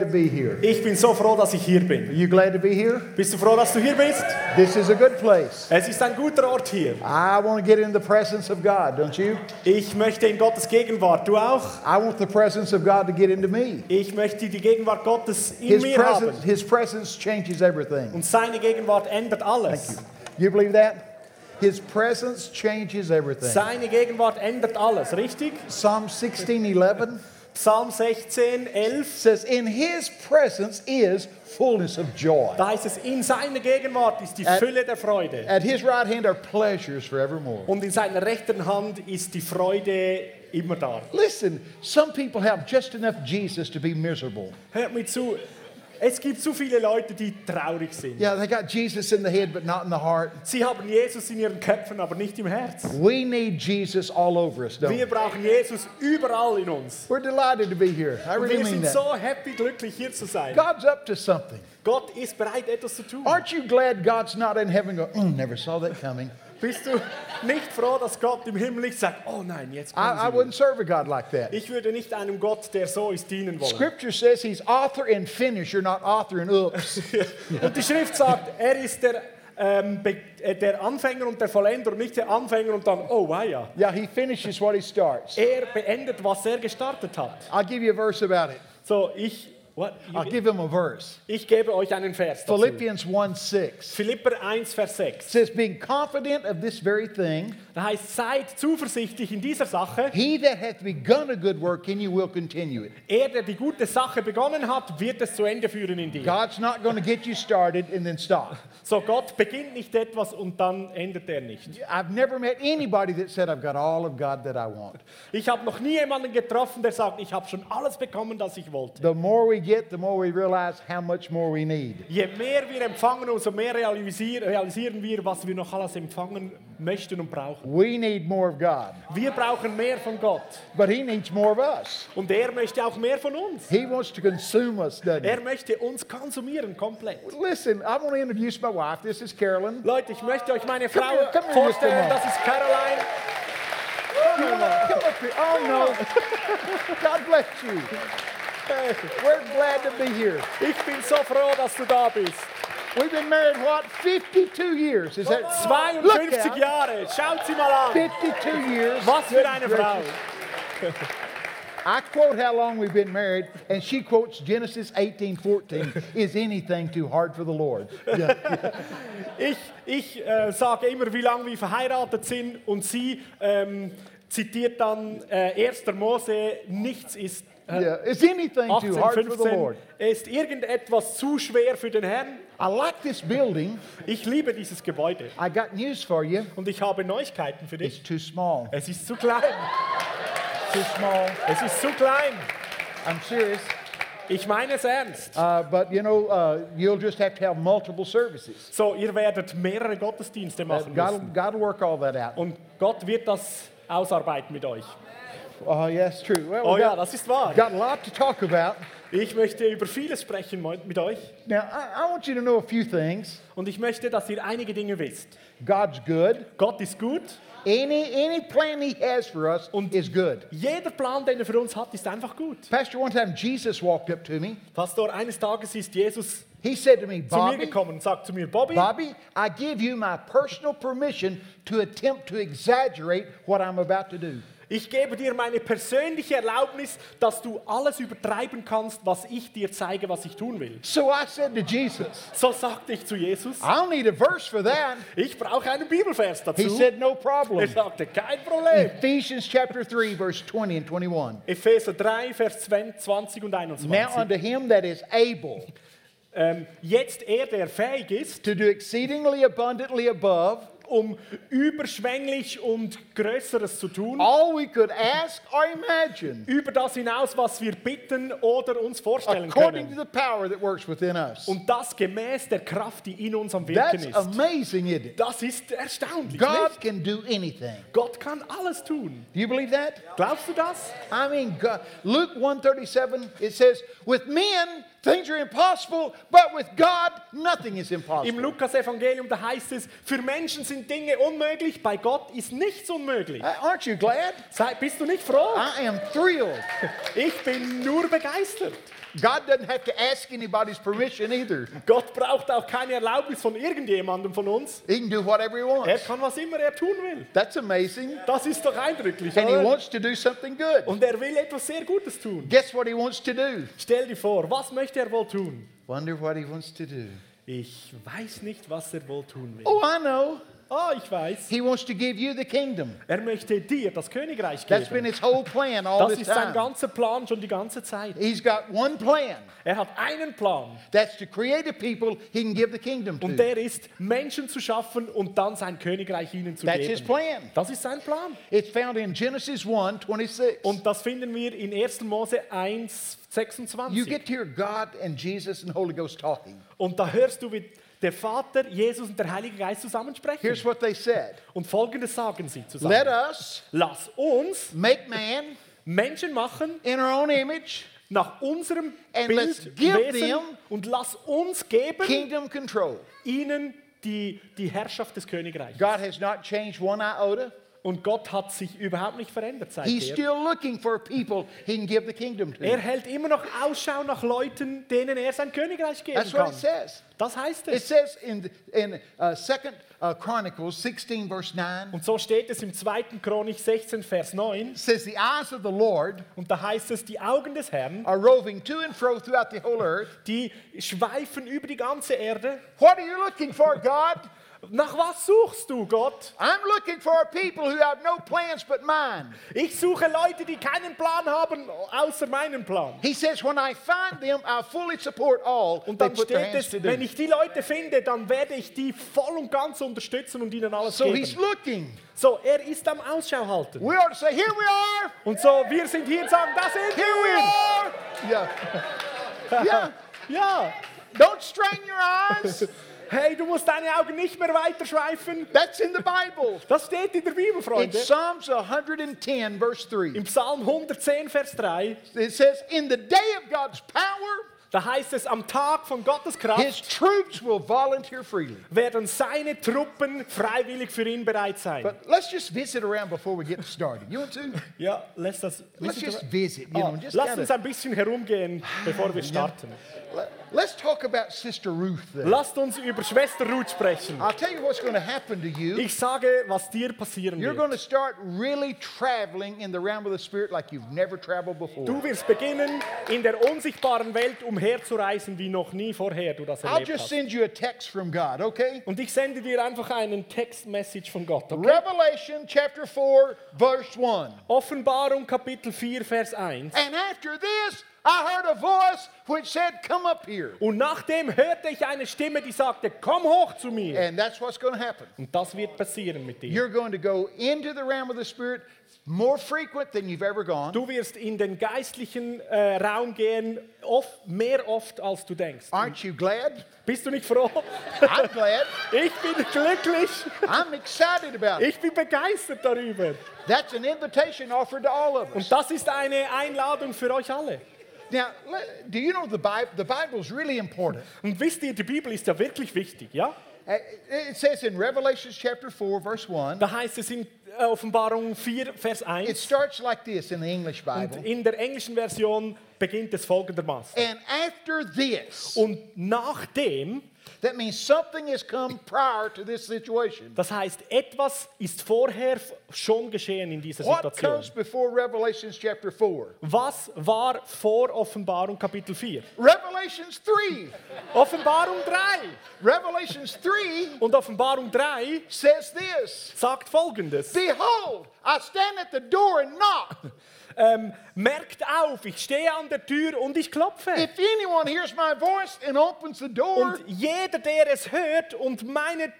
to be here. Ich bin so froh, dass ich hier Are bin. you glad to be here? Bist du froh, dass du hier bist? This is a good place. Es ist ein guter Ort hier. I want to get in the presence of God, don't you? Ich möchte in Gottes Gegenwart. Du auch? I want the presence of God to get into me. Ich möchte die Gegenwart Gottes in His mir haben. His presence changes everything. Und seine Gegenwart ändert alles. Thank you. You believe that? His presence changes everything. Seine Gegenwart ändert alles, richtig? Psalm 16:11 Psalm 16, 11. says, "In His presence is fullness of joy. Da heißt es, in seiner Gegenwart ist die At- Fülle der Freude. At His right hand are pleasures forevermore." Und in seiner rechten Hand ist die Freude immer da. Listen, some people have just enough Jesus to be miserable. Hört mir zu. Es gibt so viele Leute, die traurig sind. Yeah, they got Jesus in the head, but not in the heart. Sie haben Jesus in ihren Köpfen, aber nicht im Herz. We need Jesus all over us, don't Wir we? brauchen Jesus überall in uns. We're delighted to be here. I really wir mean sind that. so happy, glücklich hier zu sein. God's up to something. Gott ist bereit, etwas zu tun. Aren't you glad God's not in heaven going, mm, never saw that coming? Bist du nicht froh, dass Gott im Himmel nicht sagt, oh nein, jetzt kommen I, I wouldn't serve a God like that. Ich würde nicht einem Gott, der so ist, dienen wollen. Scripture says he's author and finisher, not author and oops. Und die Schrift sagt, er ist der, ähm, äh, der Anfänger und der Vollender und nicht der Anfänger und dann, oh weia. yeah, he finishes what he starts. Er beendet, was er gestartet hat. I'll give you a verse about it. So, ich, what? I'll give him a verse. ich gebe euch einen Vers dazu. Philippians 1 6 Philipper 1, Vers 6. says, Being confident of this very thing, Da heißt, seid zuversichtlich in dieser Sache. he that hath begun a good work in you will continue it. Er, der die gute Sache begonnen hat, wird es zu Ende führen in dir. God's not going to get you started and then stop. So, Gott beginnt nicht etwas und dann endet er nicht. I've never met anybody that said, I've got all of God that I want. Ich habe noch nie jemanden getroffen, der sagt, ich habe schon alles bekommen, das ich wollte. The more we get, the more we realize how much more we need. Je mehr wir empfangen, umso mehr realisieren, realisieren wir, was wir noch alles empfangen möchten und brauchen. We need more of God, Wir brauchen mehr von Gott. but He needs more of us. Und er möchte auch mehr von uns. He wants to consume us, doesn't Er He? möchte uns konsumieren komplett. Listen, I want to introduce my wife. This is Carolyn. Leute, ich möchte euch meine Come Frau here, come here, vorstellen. Das ist Caroline. Come up here. Oh no. God bless you. We're glad to be here. Ich bin so froh, dass du da bist. We've been married, what, 52 years? Is that 52 out. Jahre. Schaut sie mal an. 52 years. Was für eine Frau. I quote how long we've been married, and she quotes Genesis 18 14. Is anything too hard for the Lord? Yeah. Ich, ich äh, sage immer, wie lange wir verheiratet sind und sie ähm, zitiert dann äh, 1. Mose, nichts ist yeah. Is anything too 18, hard for the 15, Lord? ist irgendetwas zu schwer für den Herrn. I like this building. Ich liebe dieses Gebäude I got news for you. und ich habe Neuigkeiten für It's dich. too small. Es ist zu klein. Too small. Es ist zu klein. I'm serious. Ich meine es ernst. Uh, but you know, uh, you'll just have to have multiple services. So, ihr werdet mehrere Gottesdienste machen God, müssen. God will work all that out. Und Gott wird das ausarbeiten mit euch. Oh, yes, true. Well, Oh we ja, got, das ist wahr. got a lot to talk about. Ich möchte über vieles sprechen mit euch. Now, I, I want you to know a few things. Und ich möchte, dass ihr einige Dinge wisst. God's good. Gott ist gut. Any any plan He has for us is good. Jeder Plan, den er für uns hat, ist einfach gut. Pastor, one time Jesus walked up to me. Pastor, eines Tages ist Jesus He said to me, zu mir Bobby, gekommen und sagt zu mir, Bobby, Bobby, I give you my personal permission to attempt to exaggerate what I'm about to do. Ich gebe dir meine persönliche Erlaubnis, dass du alles übertreiben kannst, was ich dir zeige, was ich tun will. So I said to Jesus, So sagte ich zu Jesus, I don't need a verse for that. ich brauche einen Bibelvers He dazu. said, No Er problem. sagte, kein Problem. Ephesians chapter 3, verse 20 and 21. Epheser 3, Vers 20 und Now 21. unto him that is able Ähm, jetzt er, der fähig ist, to do exceedingly abundantly above um überschwänglich und Größeres zu tun, all we could ask or imagine, über das hinaus, was wir bitten oder uns vorstellen according to können. the power that works within us. Und das gemäß der Kraft, die in uns am Wirken That's ist. amazing, isn't it? Das ist erstaunlich. God nicht? can do anything. Gott kann alles tun. Do you believe that? Glaubst du das? I mean, God, Luke 137, it says, with men, Things are impossible, but with God, nothing is Im impossible. Lukas-Evangelium, da heißt es, für Menschen sind Dinge unmöglich, bei Gott ist nichts unmöglich. Uh, Aren't you glad? Sei, bist du nicht froh? I am thrilled. Ich bin nur begeistert. God doesn't have to ask anybody's permission either. Gott braucht auch keine Erlaubnis von irgendjemandem von uns. He can do whatever he Er wants. kann, was immer er tun will. That's amazing. Das ist doch eindrücklich. And he wants to do something good. Und er will etwas sehr Gutes tun. Guess what he wants to do? Stell dir vor, was möchte er wohl tun? Wonder what he wants to do. Ich weiß nicht, was er wohl tun will. Oh, I know. Ah, ich weiß. He wants to give you the kingdom. Er möchte dir das Königreich That's been geben. his whole plan all Das this ist sein ganzer Plan schon die ganze Zeit. He's got one plan. Er hat einen Plan. That's to create a people he can give the kingdom Und to. der ist, Menschen zu schaffen und dann sein Königreich ihnen zu That's his geben. plan. Das ist sein Plan. It's found in Genesis 1 26. Und das finden wir in 1. Mose 1, You 26. get to hear God and Jesus and Holy Ghost talking. Und da hörst du, wie der Vater, Jesus und der Heilige Geist zusammen sprechen. Here's what they said Und folgendes sagen sie Let zusammen. us Lass uns make man Menschen machen in our own image, nach unserem And Bild, let's give them und lass uns geben kingdom control. ihnen die, die Herrschaft des Königreichs. God has not changed one iota. Und Gott hat sich überhaupt nicht verändert He's seitdem. still looking for people he can give the kingdom Er hält immer noch Ausschau nach Leuten, denen er sein Königreich geben That's what kann. it says. Das heißt It es. says in, in uh, 2 uh, Chronicles 16, verse 9, Und so steht es im 2. Chronik 16, Vers 9. it says, The eyes of the Lord Und da heißt es, die Augen des Herrn, are roving to and fro throughout the whole earth. die schweifen über die ganze Erde. What are you looking for, God? Nach was suchst du, Gott? I'm looking for people who have no plans but mine. Ich suche Leute, die keinen Plan haben, außer meinen Plan. He says, When I find them, I'll fully support all Und dann steht es, wenn ich die Leute finde, dann werde ich die voll und ganz unterstützen und ihnen alles So he's geben. looking. So, er ist am Ausschau halten. We ought to say, Here we are. Und so, wir sind hier und sagen, da sind Here we wir. are. Yeah. Yeah. Ja. Don't strain your eyes. Hey, du musst deine Augen nicht mehr weiter schweifen. That's in the Bible. Das steht in der Bibel, In Freunde. Psalms 110, verse 3, Im Psalm 110, Vers 3, it says, In the day of God's power, da heißt es, am Tag von Gottes Kraft his troops will volunteer freely. werden seine Truppen freiwillig für ihn bereit sein. But let's just visit around before we get started. You want to? Ja, lass das. Let's just visit, you Ah, know, just lass kinda- uns ein bisschen herumgehen, bevor wir starten. Let- Let's talk about Sister Ruth there. Lasst uns über Schwester Ruth sprechen. I'll tell you what's going to happen to you. Ich sage, was dir passieren You're going wird. to start really traveling in the realm of the Spirit like you've never traveled before. Du wirst beginnen, in der unsichtbaren Welt umherzureisen, wie noch nie vorher du das I'll erlebt just hast. send you a text from God, okay? Und ich sende dir einfach einen Textmessage von Gott. Okay? Revelation chapter 4, verse 1. Offenbarung Kapitel 4, Vers 1. And after this, I heard a voice which said, Come up here. Und nachdem hörte ich eine Stimme, die sagte, komm hoch zu mir. And that's what's going to happen. Und das wird passieren mit dir. You're going to go into the realm of the Spirit more frequent than you've ever gone. Du wirst in den geistlichen äh, Raum gehen, oft, mehr oft als du denkst. Aren't you glad? Bist du nicht froh? I'm glad. Ich bin glücklich. I'm excited about it. Ich bin begeistert darüber. That's an invitation offered to all of us. Und das ist eine Einladung für euch alle. Now, do you know the Bible? The Bible is really important. Und wisst ihr, die Bibel ist ja wirklich wichtig, ja? It says in Revelation chapter 4, verse 1, Da heißt es in äh, Offenbarung 4, Vers it 1. starts like this in the English Und Bible. in der englischen Version beginnt es folgendermaßen. And after this, Und nachdem, that means something has come prior to this situation. das heißt, etwas ist vorher schon geschehen in dieser What Situation. comes before Revelation chapter 4? Was war vor Offenbarung Kapitel 4? Revelations 3. Offenbarung 3. Revelations 3 Und Offenbarung 3 says this sagt folgendes. Behold, I stand at the door and knock. Ähm, merkt auf, ich stehe an der Tür und ich klopfe. If anyone hears my voice and opens the door, Und jeder, der es hört und meine,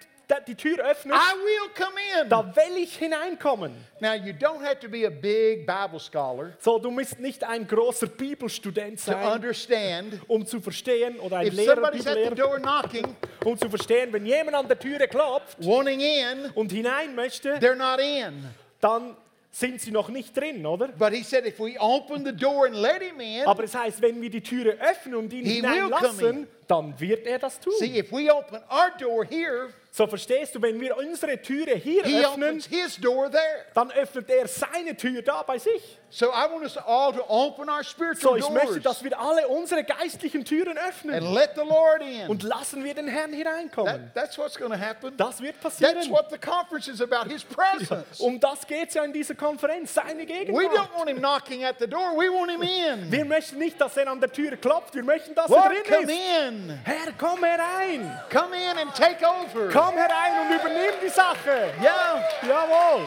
die Tür öffnet, I will come in. da will ich hineinkommen. Now, you don't have to be a big Bible scholar So, du musst nicht ein großer Bibelstudent to sein, understand. um zu verstehen, oder ein If Lehrer, somebody's at the Bibellehrer, door knocking, um zu verstehen, wenn jemand an der Türe klopft wanting in, und hinein möchte, they're not in. Dann sind sie noch nicht drin, oder? But he said if we open the door and let him in, Aber es heißt, wenn wir die Türe öffnen und ihn He will come hineinlassen, dann wird er das tun. see, if we open our door here, So verstehst du, wenn wir unsere Türe hier he öffnen, opens his door there. dann öffnet er seine Tür da bei sich. So I want us all to open our So, spiritual ich möchte, doors dass wir alle unsere geistlichen Türen öffnen and let the Lord in. und lassen wir den Herrn hineinkommen. That, that's what's going to happen. Das wird That's passieren. what the conference is about, his presence. Um das geht es ja in dieser Konferenz, seine We Gegenwart. don't want him knocking at the door, we want him in. Wir möchten nicht, dass er an der Tür klopft, wir möchten, dass Lord, er come drin ist. in. Herr, komm herein. Come in and take over. Komm herein und übernimm die Sache. Yeah, Jawohl.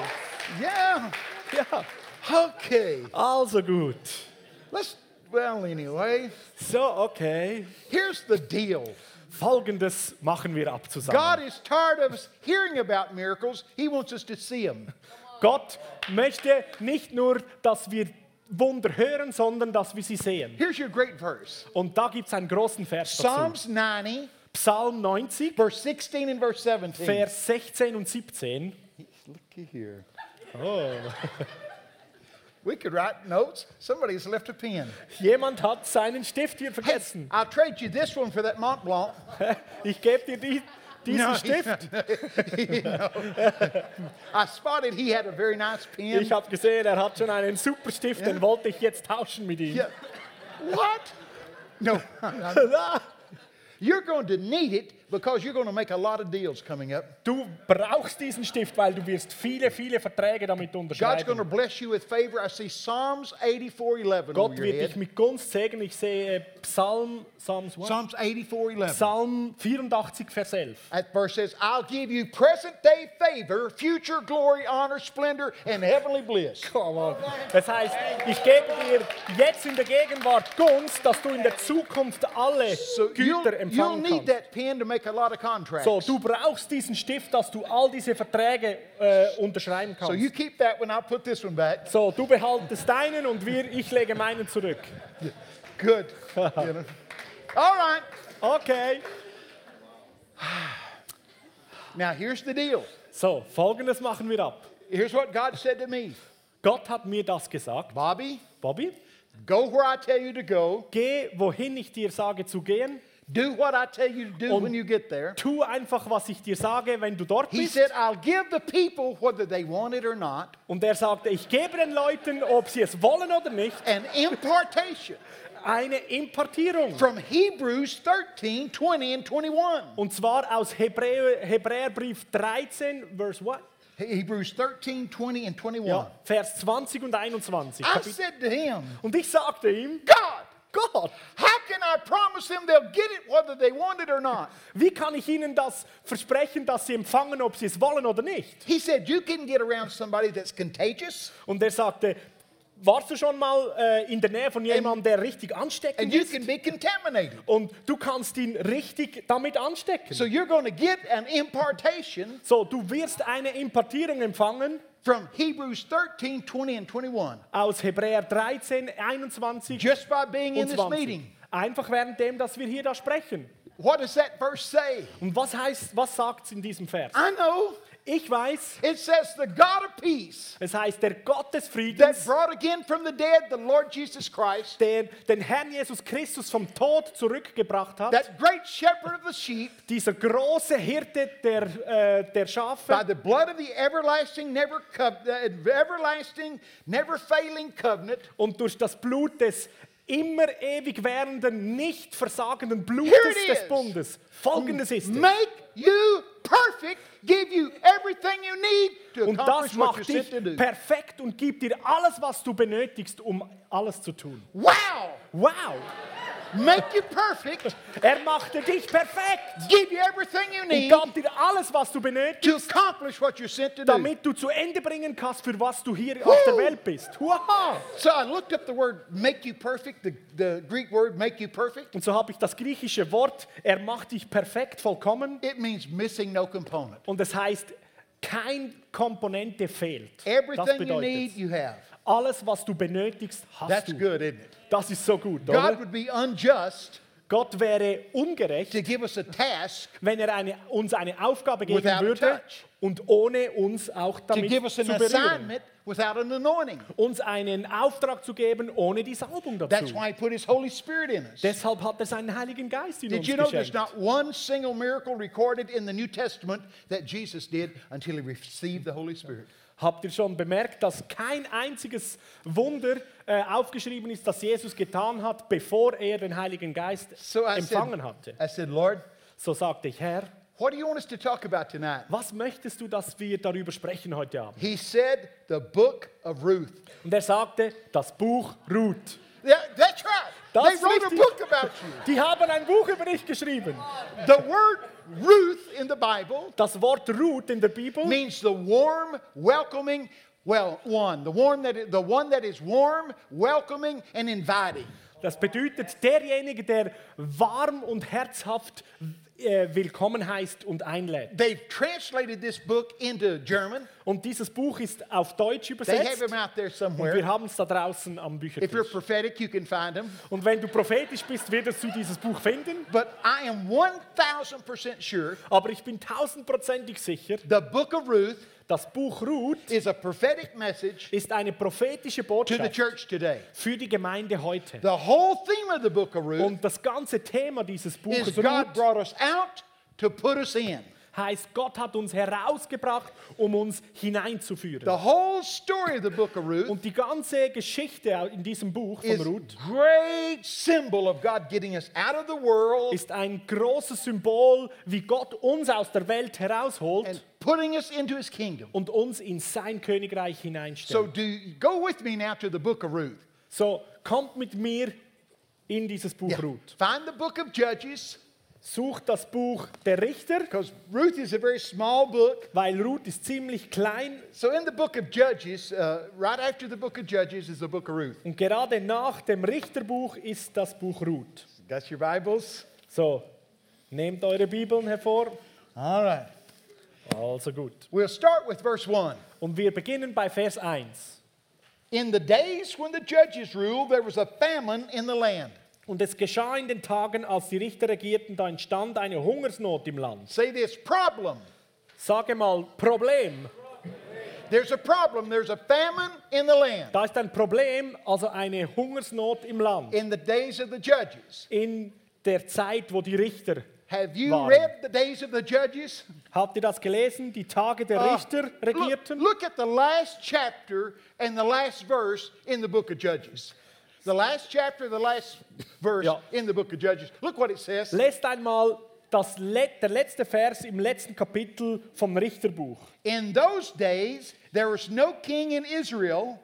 yeah. Ja. Okay. Also gut. Let's, well, anyway, So, okay. here's the deal Folgendes machen wir ab zusammen. God is tired of us hearing about miracles, He wants us to see them. Gott möchte nicht nur, dass wir Wunder hören, sondern dass wir sie sehen. Here's your great verse Und da gibt es einen großen Vers dazu. Psalms 90, Psalm 90, verse 16 and verse 17. Vers 16 und 17. Looky here. Oh. We could write notes. Somebody's left a pen. Jemand hat seinen Stift hier Hey, vergessen. I'll trade you this one for that Mont Blanc. Ich gebe dir die, diesen No, Stift. no. I spotted he had a very nice pen. Ich habe gesehen, er hat schon einen super Stift, den wollte ich jetzt tauschen mit ihm. Yeah. What? No. You're going to need it because you're going to make a lot of deals coming up. Du brauchst diesen Stift, weil du wirst viele, viele Verträge damit God's going to unterschreiben. bless you with favor. I see Psalms 84:11 Gott wird dich mit Gunst segnen. Ich sehe Psalm, Psalms what? Psalms 84:11. Psalm 84, Vers 11. That verse says, "I'll give you present day favor, future glory, honor, splendor, and heavenly bliss." Come on. Das heißt, ich gebe dir jetzt in der Gegenwart Gunst, dass du in der Zukunft alle So you'll, Güter you'll empfangen need kannst. Make a lot of contracts. So, du brauchst diesen Stift, dass du all diese Verträge äh, unterschreiben So you kannst. keep that one. I'll put this one back. So, du behaltest deinen und wir, ich lege meinen zurück. Good. All right. Okay. Now here's the deal. So, folgendes machen wir ab. Here's what God said to me. Gott hat mir das gesagt. Bobby, Bobby, go where I tell you to go. geh, wohin ich dir sage zu gehen. Do what I tell you to do Und- when you get there. Tu einfach, was ich dir sage, wenn du dort He bist. said, I'll give the people, whether they want it or not, Und er sagte, ich gebe den Leuten, ob sie es wollen oder nicht, an impartation eine Impartierung. from Hebrews 13, 20, and 21. Und zwar aus Hebräer, Hebräerbrief 13, Vers what? Hebrews 13, 20, and 21. Ja, Vers 20 und 21. I said to him, Und ich sagte ihm, God, Gott, how can I promise them they'll get it whether they want it or not? wie kann ich ihnen das versprechen, dass sie empfangen, ob sie es wollen oder nicht? He said, You can get around somebody that's contagious, Und er sagte, warst du schon mal äh, in der Nähe von jemandem, der richtig and ansteckend you ist? can be contaminated. Und du kannst ihn richtig damit anstecken. So you're going to get an impartation So, du wirst eine Impartierung empfangen from Hebrews 13, 20, and 21 aus Hebräer 13, 21 just by being in this 20. meeting. Einfach während dem, dass wir hier da sprechen. What does that verse say? Und was heißt, was sagt in diesem Vers? I know Ich weiß, it says the God of peace es heißt der Gott des that Friedens, brought again from the dead the Lord Jesus Christ, der den Herrn Jesus Christus vom Tod zurückgebracht hat. that great shepherd of the sheep, Dieser große Hirte der, äh, der by Schafe, the blood of the everlasting, never everlasting, never failing covenant. und durch das Blut des immer ewig währenden, nicht versagenden Blutes des. Bundes. Folgendes ist es. Make you perfect, give you everything you need to Und accomplish das what macht you're sent dich to do. perfekt und gibt dir alles, was du benötigst, um alles zu tun. Wow! Wow! Make you perfect, Er machte dich perfekt give you everything you und need gab dir alles, was du to benötigst, accomplish what you're sent to do. damit du zu Ende bringen kannst, für was du hier auf der Welt bist. Wow! So I looked up the word make you perfect, the, the Greek word make you perfect. Und so habe ich das griechische Wort, er macht dich perfekt, vollkommen. It means missing no component. Und es heißt, kein Komponente fehlt. Das Everything you need, you have. alles, was du benötigst, hast That's du. good, isn't it? Das ist so gut, God oder? would be unjust Gott wäre ungerecht, to give us a task, wenn er eine, uns eine Aufgabe geben Without würde touch. und ohne uns auch to damit give us zu an berühren. assignment without an anointing. Uns einen Auftrag zu geben ohne die Salbung That's dazu. why He put His Holy Spirit in us. Deshalb hat er seinen Heiligen Geist in Did uns you know there's geschenkt. not one single miracle recorded in the New Testament that Jesus did until He received the Holy Spirit? Habt ihr schon bemerkt, dass kein einziges Wunder äh, aufgeschrieben ist, das Jesus getan hat, bevor er den Heiligen Geist So I empfangen said, hatte? I said, Lord, So sagte ich, Herr, what do you want us to talk about tonight? was möchtest du, dass wir darüber sprechen heute Abend? He said, the book of Ruth. Und er sagte, das Buch Ruth. Yeah, that's right. Das they wrote a richtig. book about you. Die haben ein Buch über dich geschrieben. The word Ruth in the Bible Das Wort Ruth in der Bibel means the warm, welcoming, well, one, the warm that the one that is warm, welcoming, and inviting. Das bedeutet derjenige, der warm und herzhaft willkommen heißt und einlädt. They've translated this book into German. Und dieses Buch ist auf Deutsch They have übersetzt. them out there Und wir somewhere. haben es da draußen am If you're Büchertisch. prophetic, you can find them. Und wenn du prophetisch bist, wirst du dieses Buch finden. But I am 1000% sure Aber ich bin tausendprozentig sicher, the book of Ruth das Buch Ruth is a prophetic message ist eine prophetische to the Botschaft church today. für die Gemeinde heute. The whole theme of the book of Ruth Und das ganze Thema dieses is Buches God Ruth brought us out to put us in. heißt, Gott hat uns herausgebracht, um uns hineinzuführen. The whole story of the book of Ruth Und die ganze Geschichte in diesem Buch von is Ruth great symbol of God getting us out of the world ist ein großes Symbol, wie Gott uns aus der Welt herausholt and putting us into his kingdom. und uns in sein Königreich So hineinstellt. do go with me now to the book of Ruth. So, kommt mit mir in dieses Buch Yeah. Ruth. Find the book of Judges Sucht das Buch der Richter, because Ruth is a very small book. weil Ruth ist ziemlich klein So in the book of Judges, uh, right after the book of Judges is the book of Ruth. und gerade nach dem Richterbuch ist das Buch Ruth. Got your Bibles? So, nehmt eure Bibeln hervor. All right. Also gut. We'll start with verse 1. Und wir beginnen bei Vers 1. In the days when the judges ruled, there was a famine in the land. Und es geschah in den Tagen, als die Richter regierten, da entstand eine Hungersnot im Land. Say this problem. Sage mal, Problem. There's a problem. There's a famine in the land Da ist ein Problem, also eine Hungersnot im Land. in the days of the judges. In der Zeit, wo die Richter. Have you Waren. read the days of the judges? Habt ihr das gelesen? Die Tage der Uh, Richter look, regierten. look at the last chapter and the last verse in the book of Judges. The last chapter, the last verse Ja. in the book of Judges. Look what it says. Lest einmal das Le der letzte Vers im letzten Kapitel vom Richterbuch. In those days, there was no king in Israel,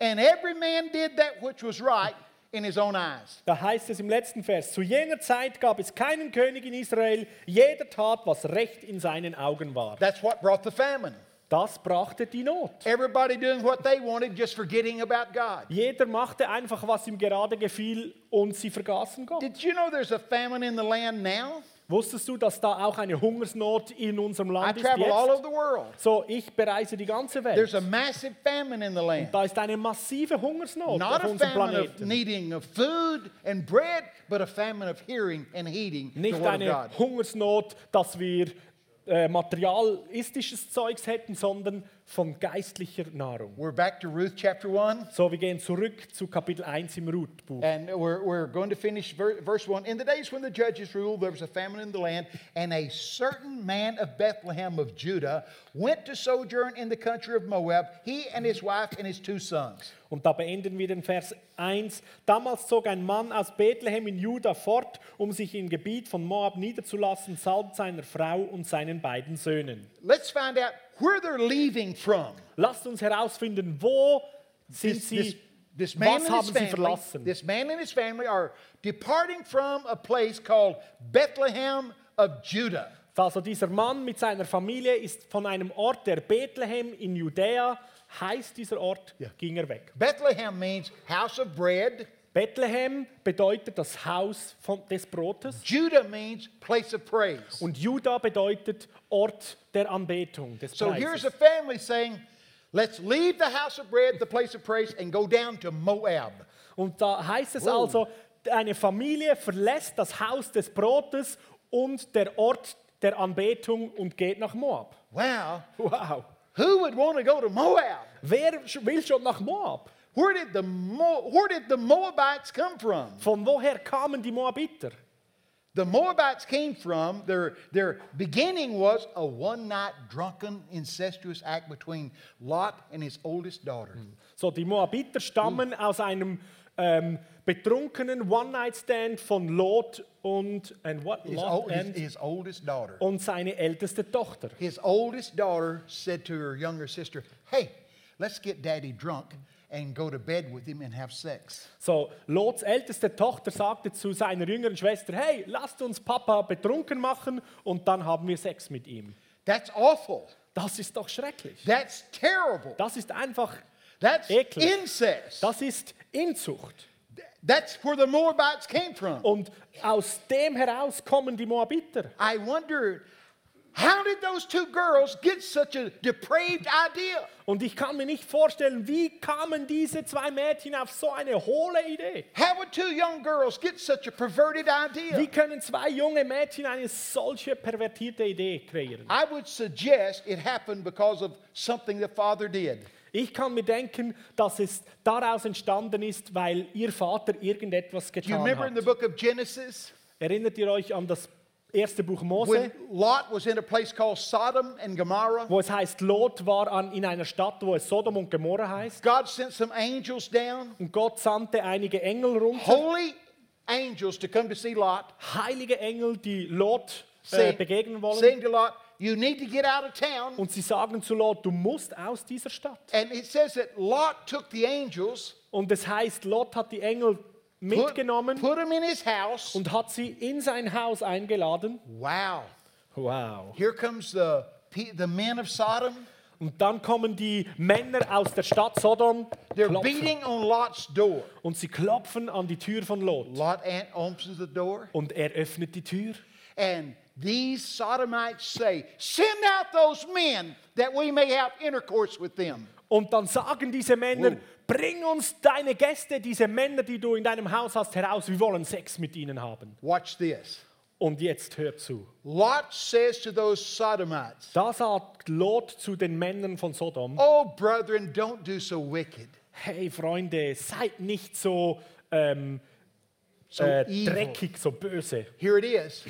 and every man did that which was right in his own eyes. Da heißt es im letzten Vers, zu jener Zeit gab es keinen König in Israel, jeder tat, was recht in seinen Augen war. That's what brought the famine. Das brachte die Not. Everybody doing what they wanted, just forgetting about God. Jeder machte einfach, was ihm gerade gefiel und sie vergaßen Gott. Did you know there's a famine in the land now? Wusstest du, dass da auch eine Hungersnot in unserem I Land ist travel all over the world. So, ich bereise die ganze There's Welt. a massive famine in the land. Da ist eine massive Hungersnot Not auf unserem of Planeten. needing of food and bread, but a famine of hearing and heeding the Nicht word of eine God. Hungersnot, dass wir äh, materialistisches Zeugs hätten, sondern von geistlicher Nahrung. We're back to Ruth chapter 1. So, wir gehen zurück zu Kapitel 1 im Ruthbuch. And we're, we're going to finish ver- verse 1. In the days when the judges ruled, there was a famine in the land, and a certain man of Bethlehem of Judah went to sojourn in the country of Moab, he and his wife and his two sons. Und da beenden wir den Vers 1. Damals zog ein Mann aus Bethlehem in Juda fort, um sich im Gebiet von Moab niederzulassen, samt seiner Frau und seinen beiden Söhnen. Let's find out where they're leaving from. Lasst uns herausfinden, wo sind This, sie, this, this man was haben sie family, verlassen. this man and his family are departing from a place called Bethlehem of Judah. Also dieser Mann mit seiner Familie ist von einem Ort, der Bethlehem in Judäa heißt dieser Ort, Ja. ging er weg. Bethlehem means house of bread. Bethlehem bedeutet das Haus von, des Brotes Judah means place of praise. und Juda bedeutet Ort der Anbetung, des So here's Preises. a family saying, let's leave the house of bread, the place of praise, and go down to Moab. Und da heißt es Wow. also, eine Familie verlässt das Haus des Brotes und der Ort der Anbetung und geht nach Moab. Wow. Wow. Who would want to go to Moab? Wer will schon nach Moab? Where did the Mo- where did the Moabites come from? Von woher kamen die Moabiter? The Moabites came from their their beginning was a one night drunken incestuous act between Lot and his oldest daughter. Mm. So, die Moabiter stammen mm. aus einem ähm, betrunkenen One-Night-Stand von Lot und, and what? His, Lot ol- his, and, his oldest daughter. und seine älteste Tochter. His oldest daughter said to her younger sister, "Hey, let's get Daddy drunk and go to bed with him and have sex." So, Lots älteste Tochter sagte zu seiner jüngeren Schwester, hey, lasst uns Papa betrunken machen und dann haben wir Sex mit ihm. That's awful. Das ist doch schrecklich. That's terrible. Das ist einfach, That's Eklig. incest. das ist Inzucht. That's where the Moabites came from. Und aus dem heraus kommen die Moabiter. I wonder, how did those two girls get such a depraved idea? Und ich kann mir nicht vorstellen, wie kamen diese zwei Mädchen auf so eine hohle Idee? How would two young girls get such a perverted Wie idea? können zwei junge Mädchen eine solche pervertierte Idee kreieren? I would suggest it happened because of something the father did. Ich kann mir denken, dass es daraus entstanden ist, weil ihr Vater irgendetwas Do you getan remember in the hat. book of Genesis Erinnert ihr euch an das erste Buch Mose, when Lot was in a place called Sodom and Gomorrah? wo es heißt, Lot war an, in einer Stadt, wo es Sodom und Gomorra heißt. God sent some angels down, Und Gott sandte einige Engel runter, holy angels, to come to see Lot, heilige Engel, die Lot äh, begegnen wollen. saying to Lot, You need to get out of town. Und sie sagen zu Lot, du musst aus dieser Stadt. And it says that Lot took the angels, Und es heißt, Lot hat die Engel put, mitgenommen put them in his house. und hat sie in sein Haus eingeladen. Wow. Wow. Here comes the, the men of Sodom. Und dann kommen die Männer aus der Stadt Sodom They're klopfen. beating on Lot's door. und sie klopfen an die Tür von Lot. Lot an- opens the door, Und er öffnet die Tür. and these Sodomites say, Send out those men that we may have intercourse with them. Und dann sagen diese Männer, Wow. bring uns deine Gäste, diese Männer, die du in deinem Haus hast, heraus. Wir wollen Sex mit ihnen haben. Watch this. Und jetzt hört zu. Lot says to those Sodomites, Da sagt Lot zu den Männern von Sodom, Oh, brethren, don't do so wicked, hey Freunde, seid nicht so ähm, so äh, dreckig, so böse. Here it is.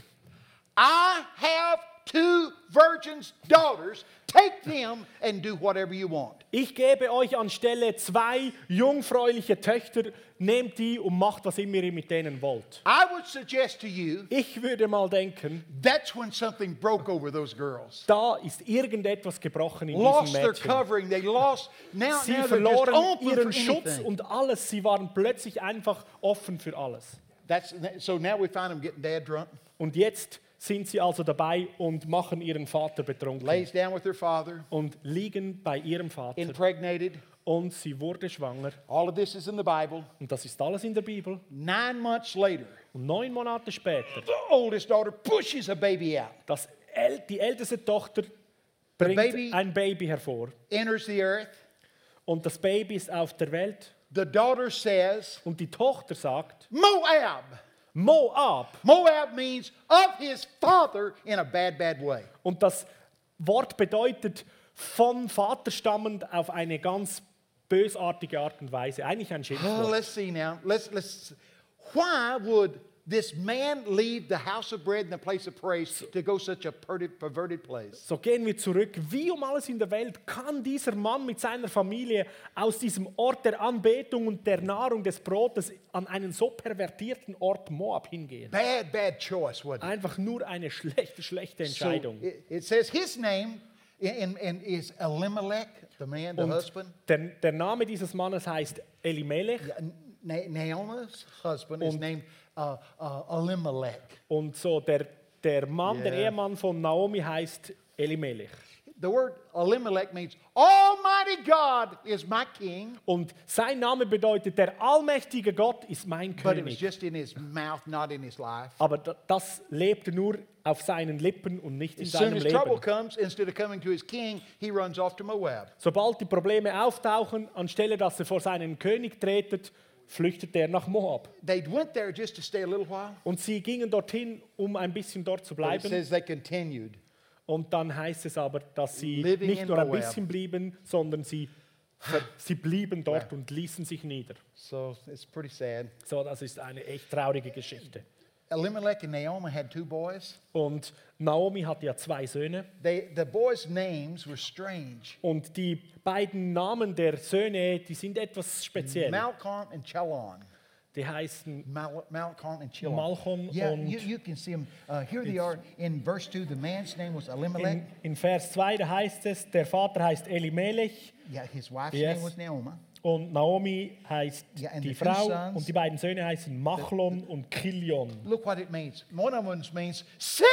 I have two virgins' daughters. Take them and do whatever you want. Ich gebe euch anstelle zwei jungfräuliche Töchter, nehmt die und macht, was immer ihr mit denen wollt. I would suggest to you Ich würde mal denken, that's when something broke over those girls. da ist irgendetwas gebrochen in Lost diesen their Mädchen. covering. They lost. Now, Sie now they're just verloren open ihren for Schutz anything. und alles. Sie waren plötzlich einfach offen für alles. That's, so now we find them getting dad drunk, Und jetzt sind sie also dabei und machen ihren Vater betrunken lays down with their father, und liegen bei ihrem Vater. impregnated. Und sie wurde schwanger. All of this is in the Bible. Und das ist alles in der Bibel. Nine months later, Und neun Monate später, the oldest daughter pushes a baby out, das äl die älteste Tochter bringt baby- ein Baby hervor. enters the earth. Und das Baby ist auf der Welt. The daughter says, Und die Tochter sagt, Moab. Moab. Moab means of his father in a bad, bad way. Und das Wort bedeutet von Vater stammend auf eine ganz bösartige Art und Weise. Eigentlich ein Oh, Schimpfwort. let's see now. Let's let's. Why would this man leave the house of bread and the place of praise to go such a perverted, place? So gehen wir zurück. Wie um alles in der Welt kann dieser Mann mit seiner Familie aus diesem Ort der Anbetung und der Nahrung des Brotes an einen so pervertierten Ort Moab hingehen? Bad, bad choice, wasn't it? Einfach nur eine schlechte, schlechte So Entscheidung. it, it says his name in, in, is Elimelech, the man, the Und husband. der, der Name dieses Mannes heißt Elimelech. Na- Naomi's husband is Und- named uh, uh, Elimelech. Und so der, der Mann, der Yeah. Ehemann von Naomi heißt Elimelech. The word Elimelech means Almighty God is my king, Und sein Name bedeutet, der allmächtige Gott ist mein but it was König. just in his mouth, not in his life. Aber da- das lebte nur auf seinen Lippen und nicht in As seinem Leben. comes, instead of coming to his king, he runs off to Moab. Sobald die Probleme auftauchen, anstelle dass er vor seinen König tretet, flüchtete er nach Moab. They went there just to stay a little while. Und sie gingen dorthin, um ein bisschen dort zu bleiben. Und dann heißt es aber, dass sie nicht nur ein bisschen blieben, sondern sie, sie blieben dort und ließen sich nieder. So it's pretty sad. So, das ist eine echt traurige Geschichte. Elimelech and Naomi had two boys. Und Naomi hatte ja zwei Söhne. They, the boys' names were strange Und die beiden Namen der Söhne, die sind etwas speziell. Malchon and Chalon. Die heißen Mal- Malchon and Chilon. Malchon yeah, und- you, you can see them. Uh, here they are in verse 2. The man's name was Elimelech. in, in Vers 2, da heißt es, der Vater heißt Elimelech yeah, his wife's Yes. name was Naomi. Und Naomi heißt Yeah, die the Frau sons- und die beiden Söhne heißen Machlon und Kilion. Look what it means. One of them means sick,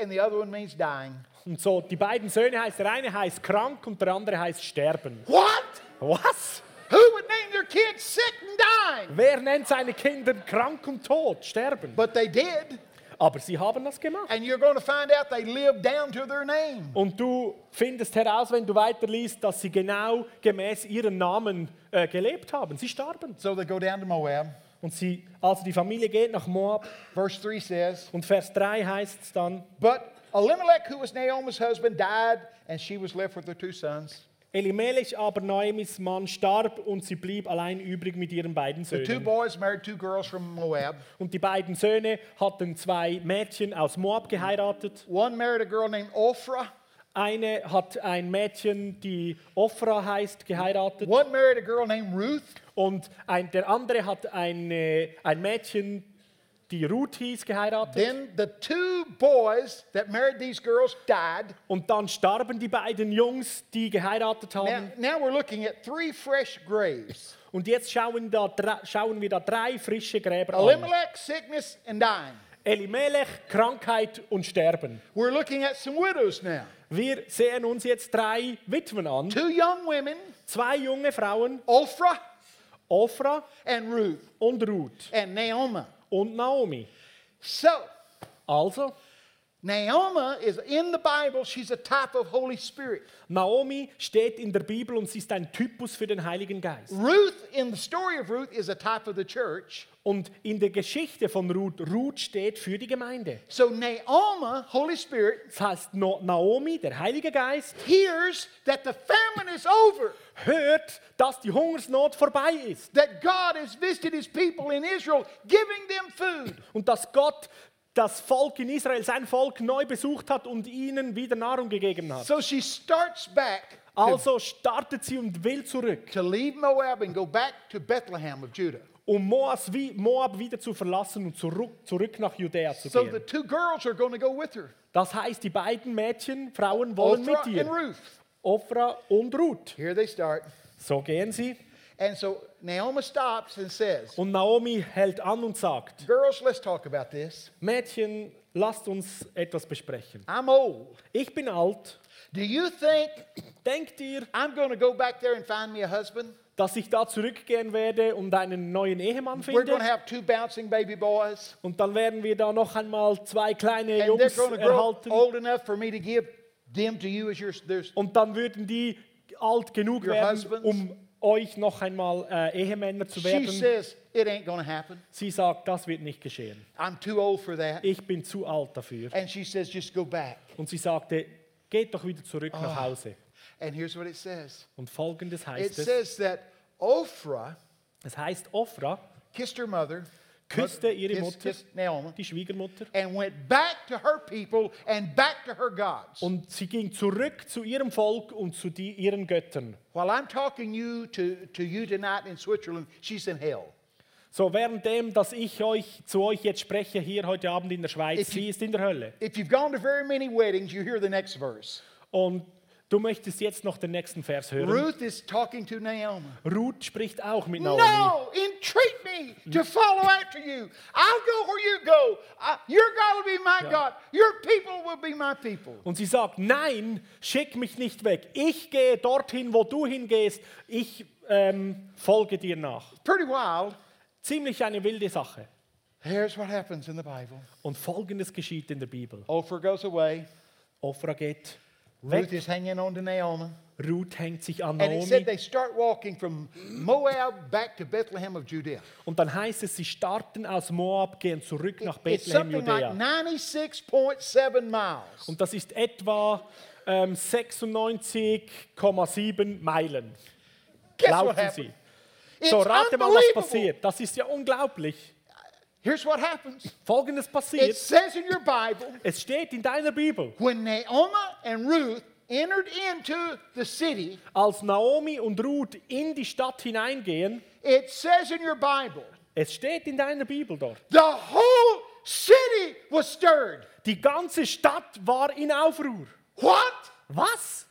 and the other one means dying. Und so, die beiden Söhne heißt, der eine heißt krank und der andere heißt sterben. What? Was? Who would name their kid sick and dying? Wer nennt seine Kinder krank und tot, sterben? But they did. Aber sie haben das gemacht. And you're going to find out they lived down to their name. Und du findest heraus, wenn du weiterliest, dass sie genau gemäß ihren Namen äh, gelebt haben. Sie starben. So they go down to Moab. Und sie, also die Familie geht nach Moab. Verse 3 says, Und Vers 3 heißt es dann, But Elimelech, who was Naomi's husband, died, and she was left with her two sons. Elimelech aber Naomis Mann starb und sie blieb allein übrig mit ihren beiden The two Söhnen. boys married two girls from Moab. Und die beiden Söhne hatten zwei Mädchen aus Moab geheiratet. One married a girl named Ophrah. Eine hat ein Mädchen, die Ophra heißt, geheiratet. One married a girl named Ruth. Und ein, der andere hat eine, ein Mädchen, die Ruth hieß, geheiratet. Then the two boys that married these girls died. Und dann starben die beiden Jungs, die geheiratet Now, haben. now we're looking at three fresh graves Und jetzt schauen, da, schauen wir da drei frische Gräber an. Elimelech, sickness, and dying. Elimelech, Krankheit und Sterben. We're looking at some widows now. Wir sehen uns jetzt drei Witwen an. Two young women, Zwei junge Frauen, Ophrah Ophra and Ruth, und Ruth and Naomi. Und Naomi. So, Also, Naomi is in the Bible, she's a type of Holy Spirit. Naomi steht in der Bibel und sie ist ein Typus für den Heiligen Geist. Ruth, in the story of Ruth, is a type of the church. Und in der Geschichte von Ruth, Ruth steht für die Gemeinde. So Naomi, Holy Spirit, Das heißt, Naomi, der Heilige Geist, hears that the famine is over, hört, dass die Hungersnot vorbei ist that God has visited his people in Israel, giving them food. und dass Gott das Volk in Israel, sein Volk neu besucht hat und ihnen wieder Nahrung gegeben hat. So she starts back Also startet sie und will zurück, to leave Moab and go back to Bethlehem of Judah. um Moab, wie- Moab wieder zu verlassen und zurück, zurück nach Judäa zu So the gehen. two girls are going to go with her, Das heißt, die beiden Mädchen, Frauen wollen mit Ophrah and ihr, Ruth. Ophra und Ruth. Here they start. So gehen sie. And so Naomi stops and says, Und Naomi hält an und sagt, Girls, let's talk about this. Mädchen, lasst uns etwas besprechen. I'm old. Ich bin alt. Do you think Denkt ihr, I'm going to go back there and find me a husband? dass ich da zurückgehen werde und einen neuen Ehemann We're going to finde? have two bouncing baby boys, Und dann werden wir da noch einmal zwei kleine and they're Jungs grow erhalten. old enough for me to give Und dann würden die alt genug werden, um euch noch einmal äh, Ehemänner zu werden. says it. Sie sagt, das wird nicht geschehen. Ich bin zu alt dafür. Says. Und sie sagte, geht doch wieder zurück nach Ah. Hause. It. Und folgendes It heißt es. says that Ophrah Es heißt, Ophra kissed her mother, küsste ihre Mutter, die Schwiegermutter, und sie ging zurück zu ihrem Volk und zu die, ihren Göttern. While I'm talking you to, to you tonight in Switzerland, she's in hell. So währenddem, dass ich euch zu euch jetzt spreche hier heute Abend in der Schweiz, If you- sie ist in der Hölle. If you've gone to very many weddings, you hear the next verse. Und du möchtest jetzt noch den nächsten Vers hören. Ruth is talking to Naomi. Ruth spricht auch mit Naomi. No, entreat me to follow after you. I'll go where you go. Your God will be my God. Your people will be my people. Und sie sagt, nein, schick mich nicht weg. Ich gehe dorthin, wo du hingehst. Ich ähm, folge dir nach. Pretty wild. Ziemlich eine wilde Sache. Here's what happens in the Bible. Und folgendes geschieht in der Bibel. Ophir goes away. Ophra geht Ruth weg is hanging on to Naomi. Ruth hängt sich an And it said Naomi. they start walking from Moab back to Bethlehem of Judea. Und dann heißt es, sie starten aus Moab, gehen zurück nach It's Bethlehem, something like Judäa. 96.7 miles. Und das ist etwa ähm, 96,7 Meilen. Guess Laufen sie. So, rate mal, was passiert. Das ist ja unglaublich. Here's what happens. Folgendes It says in your Bible, Es steht in deiner Bibel, when Naomi and Ruth entered into the city, als Naomi und Ruth in die Stadt hineingehen, it says in your Bible, es steht in deiner Bibel dort, the whole city was stirred. die ganze Stadt war in Aufruhr. What? Was?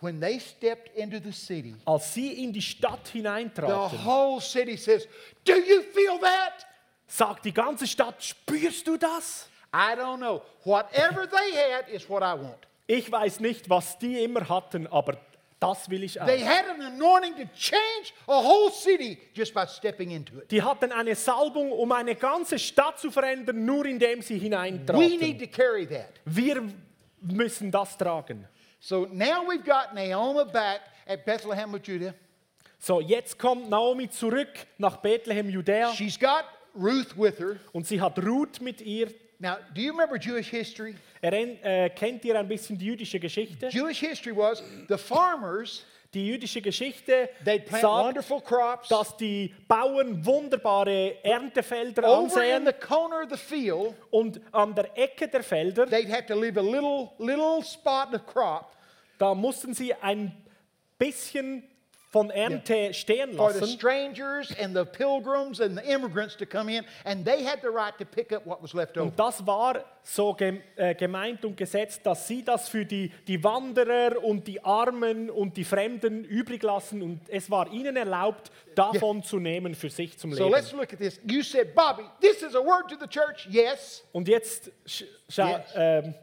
When they stepped into the city, Als sie in die Stadt the whole city says, Do you feel that? Sagt die ganze Stadt, spürst du das? I don't know. Whatever they had is what I want. Ich weiß nicht, was die immer hatten, aber das will ich auch. They had an anointing to change a whole city just by stepping into it. Die hatten eine Salbung, um eine ganze Stadt zu verändern, nur indem sie We need hineintraten. to carry that. Wir müssen das tragen. So now we've got Naomi back at Bethlehem of Judah. So, jetzt kommt Naomi zurück nach Bethlehem, Judäa, She's got Ruth with her. und sie hat Ruth mit ihr. Now, do you remember Jewish history? Äh, kennt ihr ein bisschen die jüdische Geschichte? Jewish history was the farmers, Die jüdische Geschichte sagt, wonderful crops. dass die Bauern wunderbare Erntefelder ansehen field, und an der Ecke der Felder, they'd have to leave a little, little spot of crop da mussten sie ein bisschen von Ernte stehen for the lassen. strangers and the pilgrims and the immigrants to come in, and they had the right to pick up what was left over. Und das war so äh, gemeint und gesetzt, dass sie das für die, die Wanderer und die Armen und die Fremden übrig lassen und es war ihnen erlaubt, davon zu nehmen für sich zum So Leben. let's look at this. You said, Bobby, this is a word to the church. Yes. Und jetzt Yes. ähm,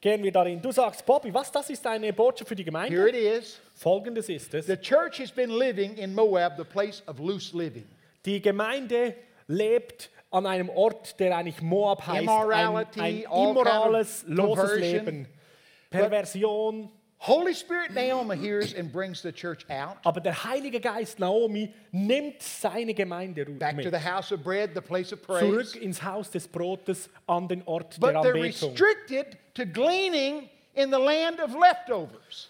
gehen wir darin. Du sagst, Bobby, was, das ist eine Botschaft für die Here Gemeinde? it is. Folgendes ist es. The church has been living in Moab, the place of loose living. Die Gemeinde lebt an einem Ort, der eigentlich Moab heißt. Immorality, ein all immorales, kind of loses. Leben. Perversion. Holy Spirit Naomi hears and brings the church out. Aber der Heilige Geist Naomi nimmt seine Gemeinde Ruth Back to the house of bread, the place of praise. Zurück ins Haus des Brotes an den Ort der But they're restricted to gleaning in the land of leftovers.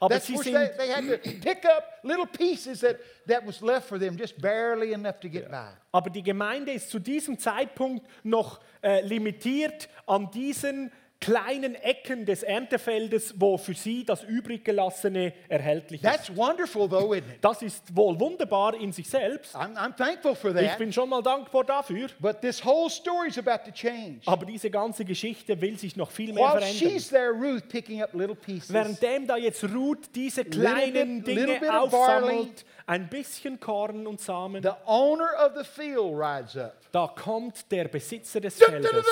Oh, aber That's where they, they had to pick up little pieces that, that was left for them, just barely enough to get by. aber die Gemeinde ist zu diesem Zeitpunkt noch äh, limitiert an diesen kleinen Ecken des Erntefeldes, wo für sie das übrig gelassene erhältlich ist. That's wonderful, though, isn't it? Das ist wohl wunderbar in sich selbst. I'm, I'm thankful for Ich that. bin schon mal dankbar dafür. But this whole story is about to change. Aber diese ganze Geschichte will sich noch viel mehr While verändern. she's there, Ruth picking up little pieces. Währenddem da jetzt Ruth diese kleinen bit- little Dinge bit of barley. aufsammelt, ein bisschen Korn und Samen, The owner of the field rides up. da kommt der Besitzer des Feldes. dun, dun,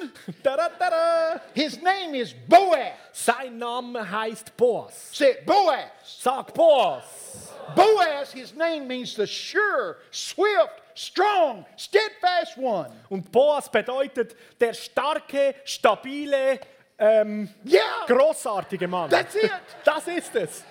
dun. Tada, tada. His name is Boaz. Sein Name heißt Boas. Say Boaz. Sag Boas. Boaz, his name means the sure, swift, strong, steadfast one. Und Boas bedeutet der starke, stabile, ähm, Yeah, großartige Mann. that's it. Das ist es.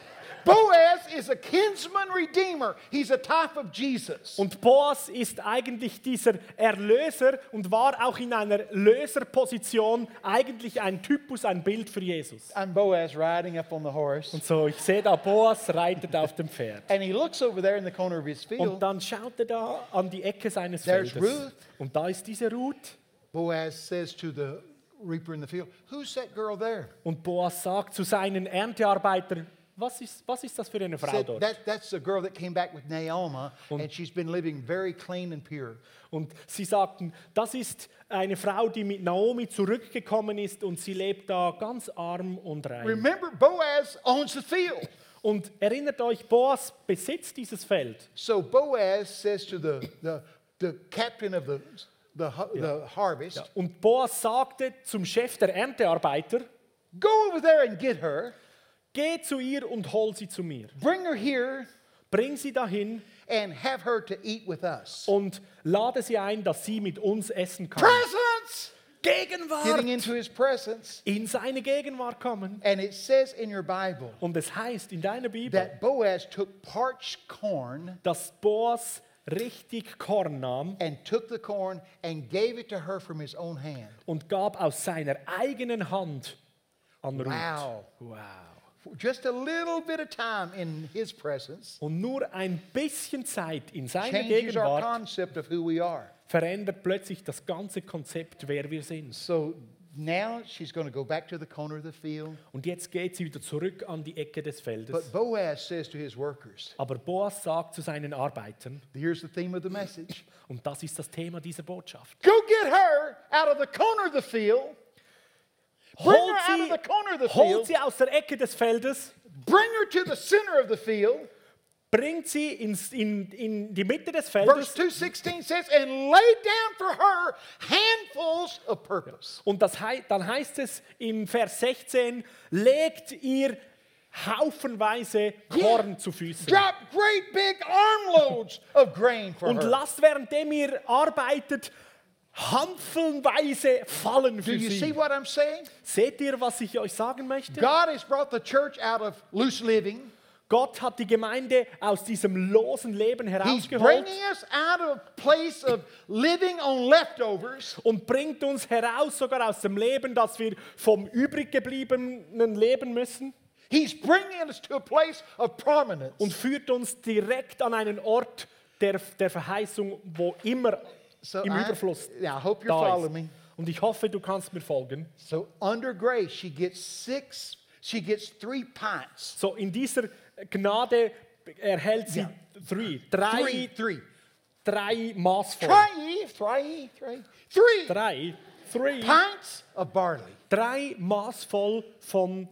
Boaz is a kinsman redeemer. He's a type of Jesus. Und Boas ist eigentlich dieser Erlöser und war auch in einer Löserposition eigentlich ein Typus, ein Bild für Jesus. I'm Boaz riding up on the horse. Und so, ich sehe da, Boas reitet auf dem Pferd. And he looks over there in the corner of his Und field. dann schaut er da an die Ecke seines There's Feldes. Ruth. Und da ist diese Ruth. Boaz says to the reaper in the field, Who's that girl there? Und Boas sagt zu seinen Erntearbeitern, was ist, was ist das für eine Frau Said, dort? that, that's the girl that came back with Naomi, and she's been living very clean and pure. Und sie sagten, das ist eine Frau, die mit Naomi zurückgekommen ist und sie lebt da ganz arm und rein. Remember, Boaz owns the field. Und erinnert euch, Boas besitzt dieses Feld. So Boaz says to the, the, the captain of the, the, hu- the harvest, Und Boas sagte zum Chef der Erntearbeiter, Go over there and get her, geh zu ihr und hol sie zu mir. bring her here, Bring sie dahin and have her to eat with us. und lade sie ein, dass sie mit uns essen kann. Getting Gegenwart, into his presence. in seine Gegenwart kommen. And it says in your Bible Und es heißt in deiner Bibel, that Boaz took parched corn dass Boas richtig Korn nahm and took the corn and gave it to her from his own hand. und gab aus seiner eigenen Hand an Ruth. Wow. Wow. Just a little bit of time in his presence Und nur ein bisschen Zeit in seiner changes our Gegenwart concept of who we are. verändert plötzlich das ganze Konzept, wer wir sind. So now she's going to go back to the corner of the field. Und jetzt geht sie wieder zurück an die Ecke des Feldes. But Boaz says to his workers, Aber Boas sagt zu seinen Arbeitern, here's the theme of the message und das ist das Thema dieser Botschaft, Go get her out of the corner of the field. Holt her out of sie, the corner of the holt field. sie aus der Ecke des Feldes, Bring her to the center of the field. bringt sie ins, in, in die Mitte des Verse Feldes 216 says, and lay down for her handfuls of purpose. und das dann heißt es im Vers 16, legt ihr haufenweise Korn zu Füßen. Drop great big armloads of grain for Und her. lasst, währenddem ihr arbeitet, Handvollweise fallen Do für you see sie. what I'm saying? Seht ihr, was ich euch sagen möchte? God has brought the church out of loose living. Gott hat die Gemeinde aus diesem losen Leben He's herausgeholt bringing us out of a place of living on leftovers und bringt uns heraus sogar aus dem Leben, dass wir vom übriggebliebenen leben müssen He's bringing us to a place of prominence. und führt uns direkt an einen Ort der, der Verheißung, wo immer So im I- Überfluss yeah, I hope you're da following me. ist. Und ich hoffe, du kannst mir folgen. So under grace, she gets six, she gets three pints. So in dieser Gnade erhält sie Ja. three, Three, drei, three. drei Maß voll. Three, three, three, three Drei, three, pints of barley. drei Maß voll von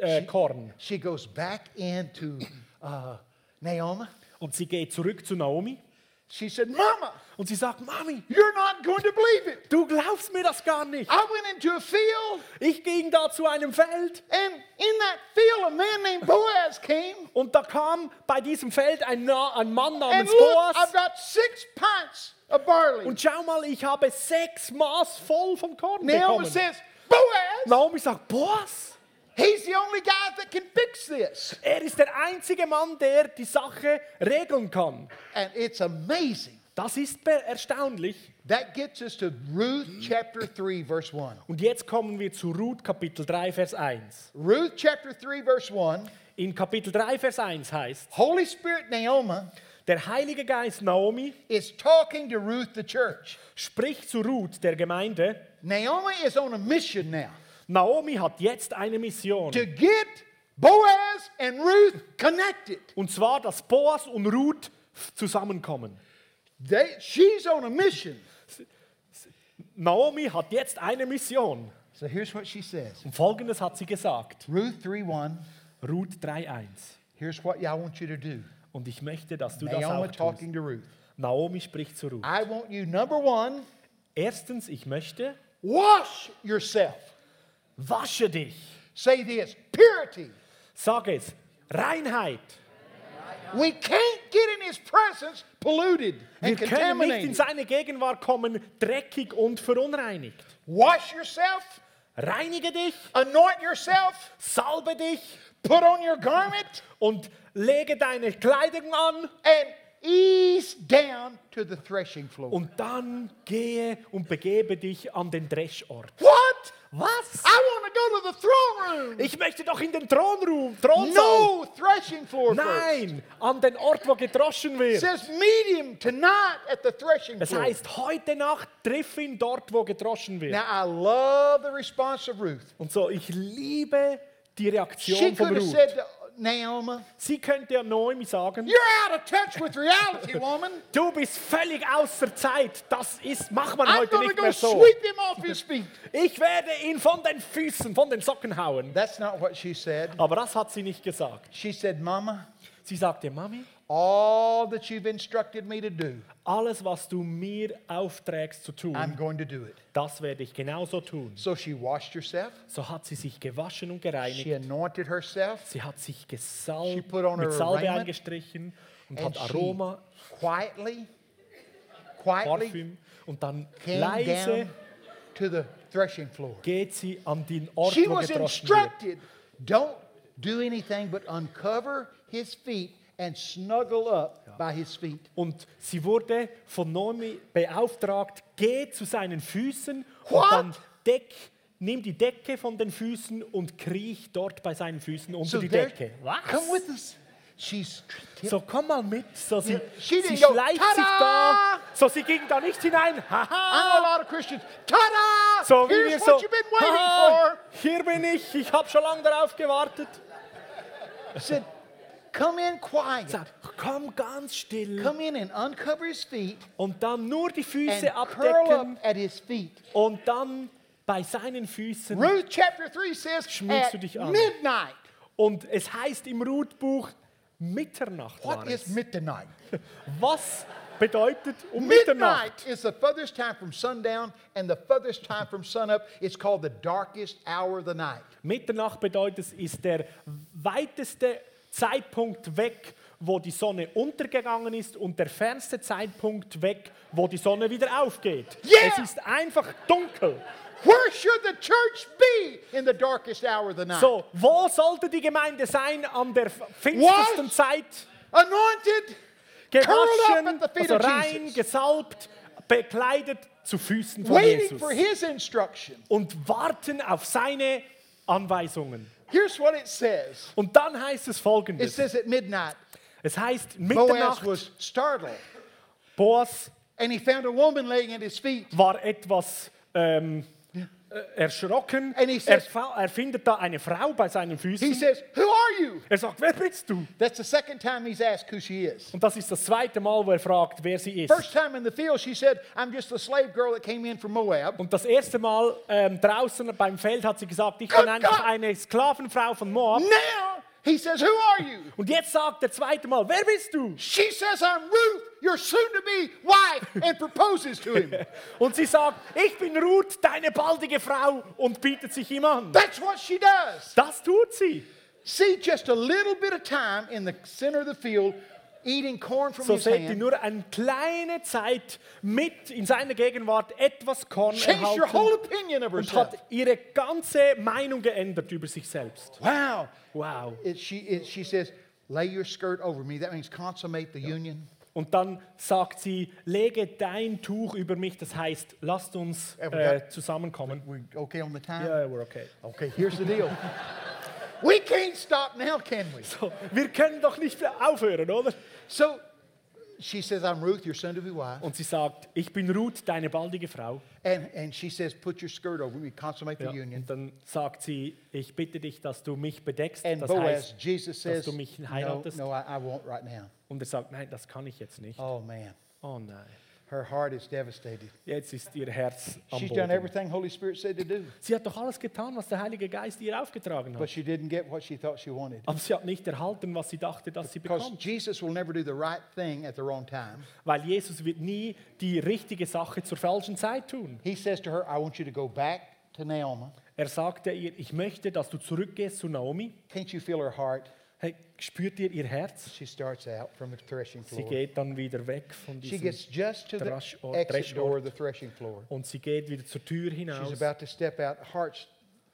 äh, Korn. She goes back into uh, Naomi. Und sie geht zurück zu Naomi She said, Mama, und sie sagt, Mami, you're not going to believe it. du glaubst mir das gar nicht. I went into a field, Ich ging da zu einem Feld and in that field, a man named Boaz came. und da kam bei diesem Feld ein, ein Mann And namens look, I've Boas. got six pints of barley. Und schau mal, ich habe sechs Maß voll von Korn Naomi bekommen. says, Boaz, Naomi sagt, Boas, he's the only guy that can fix this. er ist der einzige Mann, der die Sache regeln kann. And it's amazing. Das ist erstaunlich. That gets us to Ruth chapter 3, verse 1. Und jetzt kommen wir zu Ruth Kapitel 3, Vers 1. Ruth chapter 3, verse 1. In Kapitel 3, Vers 1 heißt, Holy Spirit Naomi der Heilige Geist Naomi is talking to Ruth, the church. spricht zu Ruth, der Gemeinde. Naomi is on a mission now Naomi hat jetzt eine Mission. to get Boaz and Ruth connected. Und zwar, dass Boas und Ruth zusammenkommen. They, she's on a mission. Naomi hat jetzt eine Mission. So here's what she says Und folgendes hat sie gesagt. Ruth 3 1. Ruth 3,1. Here's what I want you to do. Und ich möchte, dass du das Naomi auch tust. talking to Ruth. Naomi spricht zu Ruth. I want you, number one, Erstens, ich möchte, wash yourself. Wasche dich. Say this purity. Sag es, Reinheit. We can't get in his presence polluted Wir können nicht in seine Gegenwart kommen, dreckig und verunreinigt. Wash yourself, Reinige dich, anoint yourself, salbe dich put on your garment, und lege deine Kleidung an and ease down to the threshing floor. und dann gehe und begebe dich an den Dreschort. What? Was? I want to go to the throne room. Ich möchte doch in den Thronraum, Thronsaal. No threshing floor. Nein, an den Ort, wo gedroschen wird. says meet him tonight at the threshing Es floor. heißt, heute Nacht triff ihn dort, wo gedroschen wird. Now I love the response of Ruth. Und so, ich liebe die She Reaktion von could have Ruth. said Naomi, Sie könnte ja Noemi sagen, You're out of touch with reality, woman. du bist völlig außer Zeit. Das ist, macht man I'm heute nicht go mehr so. sweep him off his feet. Ich werde ihn von den Füßen, von den Socken hauen. That's not what she said. Aber das hat sie nicht gesagt. She said, Mama, Sie sagte, Mami, all that you've instructed me to do, alles, was du mir aufträgst zu I'm tun, going to do it. das werde ich genauso tun. So she washed herself. So hat sie sich gewaschen und She gereinigt. anointed herself Sie hat sich She gesalbt, put on her mit Salbe raiment eingestrichen und and hat she Aroma, quietly, quietly Parfüm und dann leise to the threshing floor. geht sie an den Ort, She wo was gedroschen wird. instructed don't do anything but uncover his feet and snuggle up by his feet. Und sie wurde von Naomi beauftragt, geh zu seinen Füßen What? und dann deck, nimm die Decke von den Füßen und kriech dort bei seinen Füßen unter die there- Decke. come with us. She's So komm mal mit. So, sie, she sie didn't go, schleicht sich da. So sie ging da nicht hinein. Haha. know a lot of Christians. Ta-da! So wie wir so. "Haha, hier bin ich. Ich habe schon lange darauf gewartet. Said, come in quiet. Sag, komm ganz still. Come in and uncover his feet Und dann nur die and Füße curl abdecken up at his feet. und dann bei seinen Füßen. Ruth chapter 3 says Schmiegst at du dich an. midnight. Und es heißt im Ruthbuch, Mitternacht What is midnight? Was bedeutet um Mitternacht? Midnight is the furthest time from sundown and the furthest time from sunup. It's called the darkest hour of the night. Mitternacht bedeutet, es ist der weiteste Zeitpunkt weg, wo die Sonne untergegangen ist und der fernste Zeitpunkt weg, wo die Sonne wieder aufgeht. Yeah! Es ist einfach dunkel. Where should the church be in the darkest hour of the night? So, wo sollte die Gemeinde sein an der finstersten? Zeit? Anointed, Gewaschen, also rein, gesalbt, bekleidet zu Füßen von waiting Jesus for his instruction. und warten auf seine Anweisungen. Here's what it says. Und dann heißt es It folgendes. says at midnight, Es heißt Boaz Mitternacht, was startled, Boas and he found a woman laying at his feet. war etwas ähm, äh, erschrocken. And he Er, says- fa- er findet da eine Frau bei seinen He Füßen. says, Who are you? Er sagt, wer bist du? That's the second time he's asked who she is. Und das ist das zweite Mal, wo er fragt, wer sie ist. First time in the field, she said, I'm just a slave girl that came in from Moab. Und das erste Mal ähm, draußen beim Feld hat sie gesagt, ich bin einfach eine Sklavenfrau von Moab. Now he says, Who are you? Und jetzt sagt der zweite Mal, wer bist du? She says, I'm Ruth, your soon to be wife, and proposes to him. Und sie sagt, ich bin Ruth, deine baldige Frau und bietet sich ihm an. That's what she does. Das tut sie. See just a little bit of time in the center of the field, eating corn from So hand. nur eine kleine Zeit mit in seiner Gegenwart etwas Korn erhalten und hat ihre ganze Meinung geändert über sich selbst. Wow. Wow. It, she, it, she says, Lay your skirt over me. That means consummate the union. Und dann sagt sie, lege dein Tuch über mich, das heißt, lasst uns äh, zusammenkommen. We okay on the time? Ja, we're okay. Okay, here's the deal. We can't stop now, can we? So, wir können doch nicht aufhören, oder? So she says, I'm Ruth, your son to be wife. Und sie sagt, ich bin Ruth, deine baldige Frau. And, and she says, Put your skirt over me, consummate Ja. the union. Und dann sagt sie, ich bitte dich, dass du mich bedeckst. And Das Boaz, heißt, Jesus dass says, du mich No, heiratest. no, I, I won't right now. und er sagt, nein, das kann ich jetzt nicht. Oh, man. Oh nein, Her heart is devastated. jetzt ist ihr Herz am She's done Boden. everything Holy Spirit said to do, Sie hat doch alles getan, was der Heilige Geist ihr aufgetragen but hat. she didn't get what she thought she wanted. Aber sie hat nicht erhalten, was sie dachte, dass sie Because bekommt. Jesus will never do the right thing at the wrong time. Weil Jesus wird nie die richtige Sache zur falschen Zeit tun. He says to her, I want you to go back to Naomi. Er sagte ihr, ich möchte, dass du zurückgehst zu Naomi. Can't you feel her heart? Hey, spürt ihr ihr Herz? She starts out from the threshing Sie floor. geht dann wieder weg von She diesem gets just to the Thresh- exit door of the threshing floor. und sie geht wieder zur Tür She's hinaus about to step out. Heart's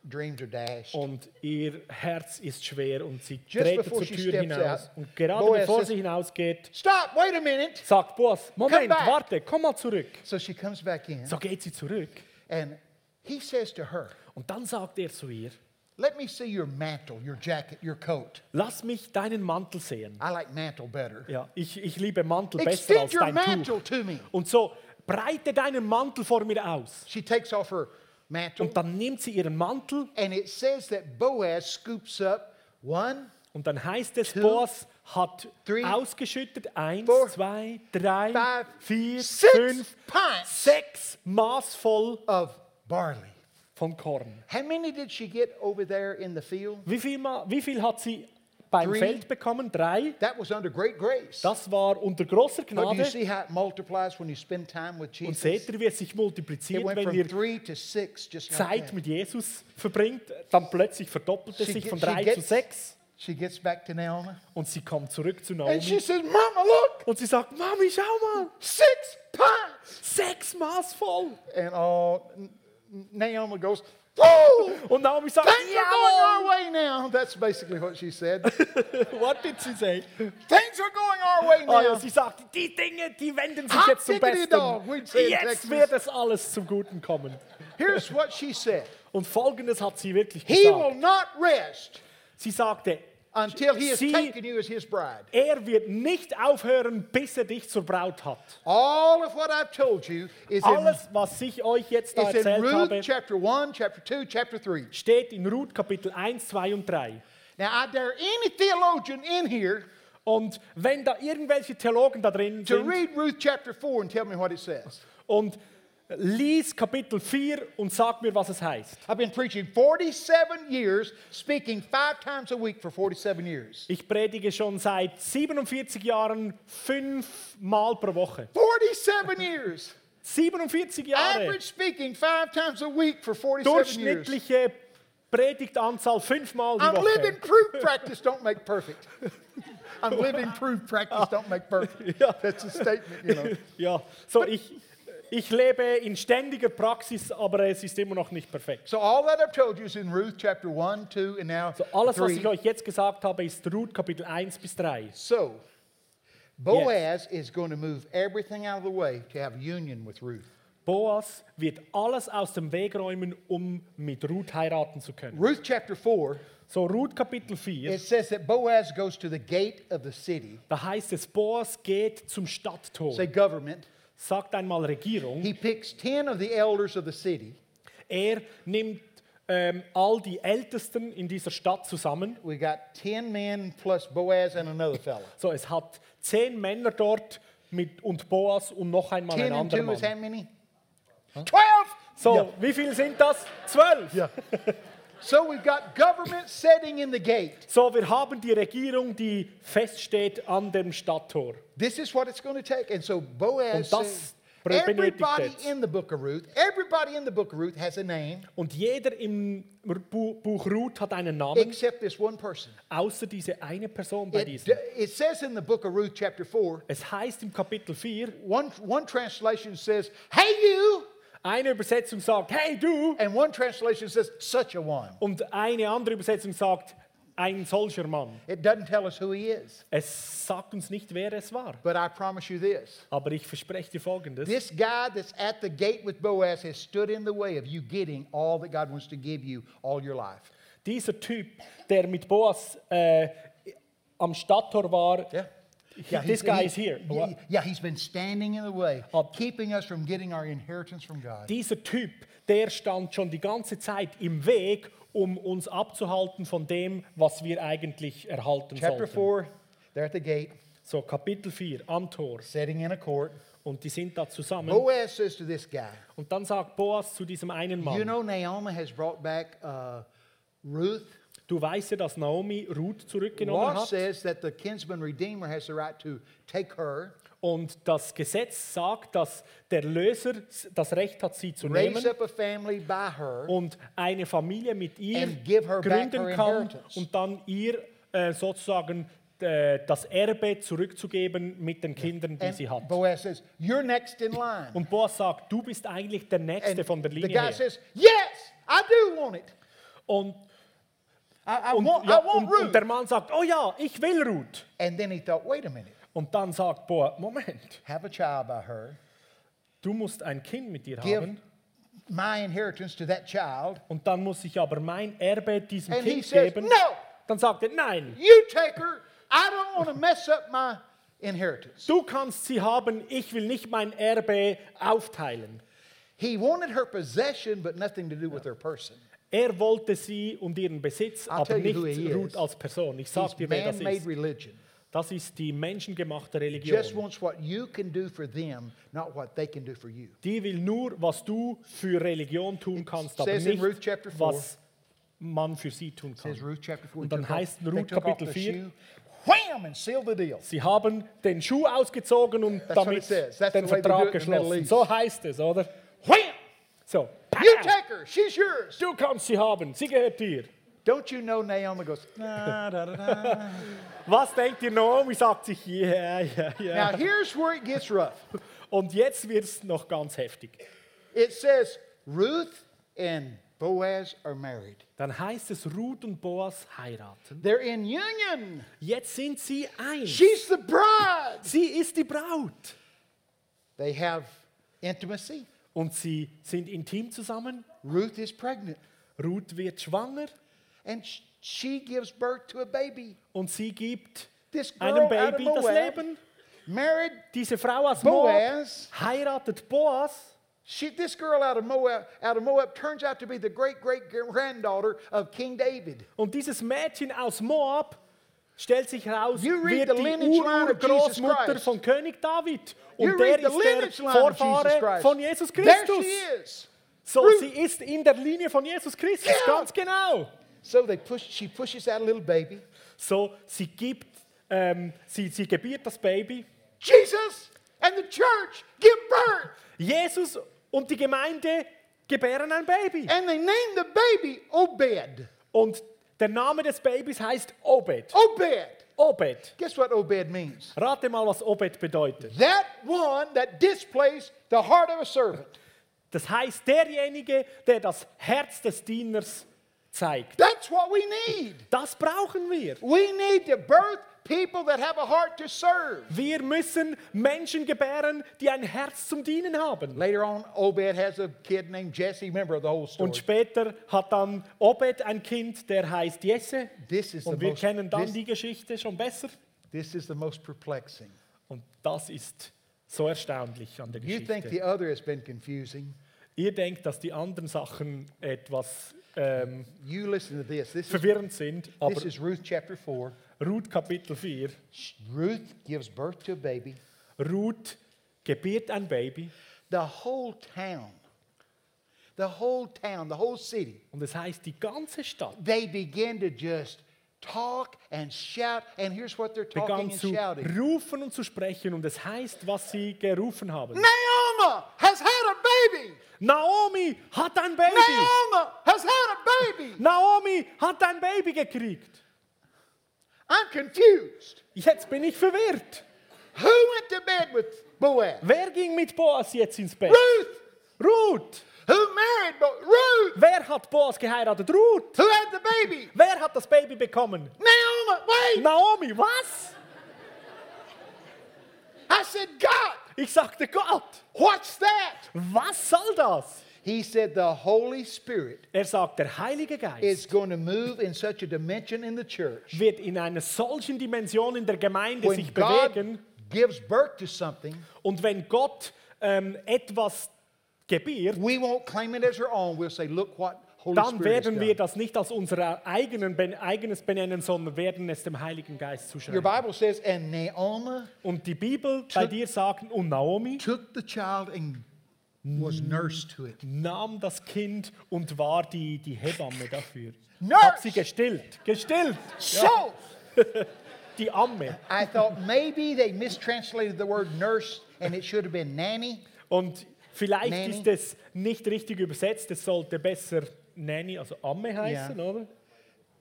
dreams are dashed. und ihr Herz ist schwer und sie before zur she Tür hinaus out, und gerade Boaz bevor sie hinausgeht, Stop, wait a minute. sagt Boas, Moment, back." warte, komm mal zurück. So she comes back in, So geht sie zurück and he says to her, und dann sagt er zu ihr, Let me see your mantle, your jacket, your coat. lass mich deinen Mantel sehen. I like mantle better. Ja, ich, ich liebe Mantel besser als your dein Tuch. mantle to me. Und so breite deinen Mantel vor mir aus. She takes off her mantle, Und dann nimmt sie ihren Mantel and it says that Boaz scoops up one, und dann heißt es, Two, Boas hat three, ausgeschüttet eins, four, zwei, drei, five, vier, six fünf, pints sechs Maß voll of barley. Von Korn. How many did she get over there in the field? Wie viel, wie viel hat sie beim Three. Feld bekommen? Drei. That was under great grace. Das war unter großer But do you Gnade. see how it multiplies when you spend time with Und Jesus? seht ihr, wie es sich It multipliziert, went wenn from ihr three to six, just like Zeit that. mit Jesus verbringt. Dann plötzlich verdoppelt es She sich get- von she drei zu sechs. She gets back to Naomi, Und sie kommt zurück zu and she Naomi. says, "Mama, look, Und sie sagt, Mami, schau mal, six pints." sechs Maß voll. And all Naomi goes, Whoa! Und Naomi sagt, Things are going our way now. That's basically what she said. What did she say? Things are going our way Oh ja, now. sie sagt, die Dinge, die wenden sich Hot jetzt zum Besten. dog, we'd say in Jetzt wird es alles zum Guten kommen. Here's what she said Und folgendes hat sie wirklich He will not rest Sie sagte, until he has Sie- taken you as his bride. er wird nicht aufhören, bis er dich zur Braut hat. All of what I've told you is in, Alles, was ich euch jetzt da in erzählt habe, Ruth chapter 1, chapter 2, chapter 3. steht in Ruth Kapitel 1, 2 und 3. Now, I dare any theologian in here Und wenn da irgendwelche Theologen da drin to sind read Ruth chapter 4 and tell me what it says. und lies Kapitel 4 und sag mir, was es heißt. I've been preaching 47 years, speaking five times a week for 47 years. Ich predige schon seit 47 Jahren fünfmal pro Woche. 47 years. 47 Jahre. Average speaking five times a week for 47 years. Durchschnittliche Predigtanzahl fünfmal die I'm living Woche. proof practice don't make perfect. I'm living proof practice don't make perfect. That's a statement, you know. Ja, so ich, ich lebe in ständiger Praxis, aber es ist immer noch nicht perfekt. So all that I've told you is in Ruth chapter 1, 2, and now So alles, was 3. ich euch jetzt gesagt habe, ist Ruth Kapitel 1 bis 3. So Boaz is going to move everything out of the way to have union with Ruth. Boas wird alles aus dem Weg räumen, um mit Ruth heiraten zu können. Ruth chapter 4, So Ruth Kapitel 4, it says that Boaz goes to the gate of the city, da heißt es, Boas geht zum Stadttor. say government. Sagt einmal Regierung. He picks 10 of the elders of the city. Er nimmt ähm, all die Ältesten in dieser Stadt zusammen. We got 10 men plus Boaz and another fella. So, es hat zehn Männer dort mit, und Boas und noch einmal 10 ein and anderer 2 is how Mann. many? 12! So, Ja. wie viele sind das? Zwölf. Yeah. so we've got government setting in the gate. So, wir haben die Regierung, die feststeht an dem Stadttor. This is what it's going to take. And so Boaz Und das everybody in the book of Ruth, everybody in the book of Ruth has a name Und jeder im Bu- Buch Ruth hat einen Namen, except this one person. außer diese eine Person bei It, diesem. it says in the book of Ruth, chapter 4, Es heißt im Kapitel 4, one, one translation says, Hey, you! Eine Übersetzung sagt, hey du, And one translation says, Such a one. und eine andere Übersetzung sagt, ein solcher Mann. It doesn't tell us who he is. Es sagt uns nicht, wer es war. But I promise you this Aber ich verspreche dir Folgendes. this guy that's at the gate with Boaz has stood in the way of you getting all that God wants to give you all your life. Dieser Typ, der mit Boas äh, am Stadttor war, Yeah. This he's- guy he- is here. Yeah, yeah, he's been standing in the way, Ab- keeping us from getting our inheritance from God. dieser Typ, der stand schon die ganze Zeit im Weg, um uns abzuhalten von dem, was wir eigentlich erhalten Chapter sollten. 4, they're at the gate, So Kapitel 4 am Tor sitting in a court. und die sind da zusammen Boaz says to this guy, und dann sagt Boas zu diesem einen Mann, You know, Naomi has brought back uh, Ruth. Du weißt ja, dass Naomi Ruth zurückgenommen Law hat says that the kinsman redeemer has the right to take her, und das Gesetz sagt, dass der Löser das Recht hat, sie zu raise nehmen up a family by her, und eine Familie mit ihr And give her back gründen kann inheritance. und dann ihr äh, sozusagen äh, das Erbe zurückzugeben mit den Kindern, die sie and hat. Boaz says, You're next in line. Und Boas sagt, du bist eigentlich der Nächste And von der the Linie guy her. says, Yes, I do want it. Und, I, I und, want, ja, I want und, und Ruth. der Mann sagt, oh ja, ich will Ruth. And then he thought, Wait a minute, Und dann sagt Boas, Moment, have a child by her, du musst ein Kind mit ihr give haben my inheritance to that child. und dann muss ich aber mein Erbe diesem And he Kind says, geben. No, Dann sagt er, nein, you take her. I don't want to mess up my inheritance. du kannst sie haben, ich will nicht mein Erbe aufteilen. He wanted her possession, but nothing to do with her person. Er wollte sie und ihren Besitz, aber nicht Ruth als Person. Ich He's sag dir, wer das ist. religion. Das ist die menschengemachte Religion. them. Die will nur, was du für Religion tun kannst, aber nicht, Ruth chapter 4, was man für sie tun kann. Ruth chapter 4. Und dann heißt in Ruth Kapitel the 4, shoe, Wham! And sealed the deal. Sie haben den Schuh ausgezogen und damit den Vertrag geschlossen. So heißt es, oder? So, You take her. She's yours. du kannst sie haben, sie gehört dir. Don't you know Naomi goes, "Na, da, da, da." Was denkt ihr, Naomi sagt sich, ja, ja, ja. Now here's where it gets rough. Und jetzt wird es noch ganz heftig. It says Ruth and Boaz are married. dann heißt es, Ruth und Boas heiraten. They're in union. Jetzt sind sie eins. She's the bride. Sie ist die Braut. They have intimacy. Und sie sind intim zusammen. Ruth is pregnant, Ruth wird schwanger and sh- she gives birth to a baby. und sie gibt This einem girl of Baby das Moab, Leben. married Diese Frau aus Moab Boaz. heiratet Boas. She, this girl out of Moab, out of Moab turns out to be the great great granddaughter of King David. Und dieses Mädchen aus Moab stellt sich heraus, You wird die Urgroßmutter von König David. You Und der ist der Vorfahre von Jesus Christus. So, sie ist in der Linie von Jesus Christus, ganz genau. So they push. She pushes out a little baby. So, sie gibt, ähm, sie, sie gebiert das Baby. Jesus and the church give birth, Jesus und die Gemeinde gebären ein Baby. and they name the baby Obed. Und der Name des Babys heißt Obed. Obed. Obed. Guess what Obed means? Rate mal, was Obed bedeutet. That one that displays the heart of a servant. Das heißt, derjenige, der das Herz des Dieners zeigt. That's what we need. Das brauchen wir. We need to birth people that have a heart to serve. Wir müssen Menschen gebären, die ein Herz zum Dienen haben. Later on, Obed has a kid named Jesse. Remember the whole story. Und später hat dann Obed ein Kind, der heißt Jesse. This is the Und wir most. kennen dann This, die Geschichte schon besser. this is the most perplexing. Und das ist so erstaunlich an der You think Geschichte. the other has been confusing? Ihr denkt, dass die anderen Sachen etwas ähm, You listen to this. This is, verwirrend sind, aber this is Ruth chapter four. Ruth Kapitel 4, Ruth gives birth to a baby. Ruth gebiert ein Baby The whole town, the whole town, the whole city, und es heißt, die ganze Stadt they begin to just talk and shout. And here's what they're talking begann and zu shouting. rufen und zu sprechen und es heißt, was sie gerufen haben. Naomi has had a baby. Naomi hat ein Baby! Naomi has had a baby. Naomi hat ein Baby gekriegt. I'm confused. Jetzt bin ich verwirrt. Who went to bed with Boaz? Wer ging mit Boas jetzt ins Bett? Ruth. Ruth! Who married Boaz? Ruth. Wer hat Boas geheiratet? Ruth! Who had the baby? Wer hat das Baby bekommen? Naomi. Wait. Naomi, was? I said, God, Ich sagte Gott, what's that? was soll das? He said, the Holy Spirit Er sagt, der Heilige Geist is going to move in such a dimension in the church. wird in einer solchen Dimension in der Gemeinde When sich God bewegen gives birth to something, und wenn Gott ähm, etwas gebiert, we won't claim it as our own. We'll say, look what Holy dann Spirit werden wir das nicht als unser eigenen, eigenes benennen, sondern werden es dem Heiligen Geist Your zuschreiben. Bible says, and Naomi Und die Bibel bei dir sagt, und Naomi took the child and was nursed to it. nahm das Kind und war die, die Hebamme dafür. Nurse. Hat sie gestillt, gestillt, So, die Amme. I thought maybe they mistranslated the word nurse and it should have been nanny. Und vielleicht Nanny. ist es nicht richtig übersetzt, es sollte besser Nanny, also Amme heißen, Ja. oder?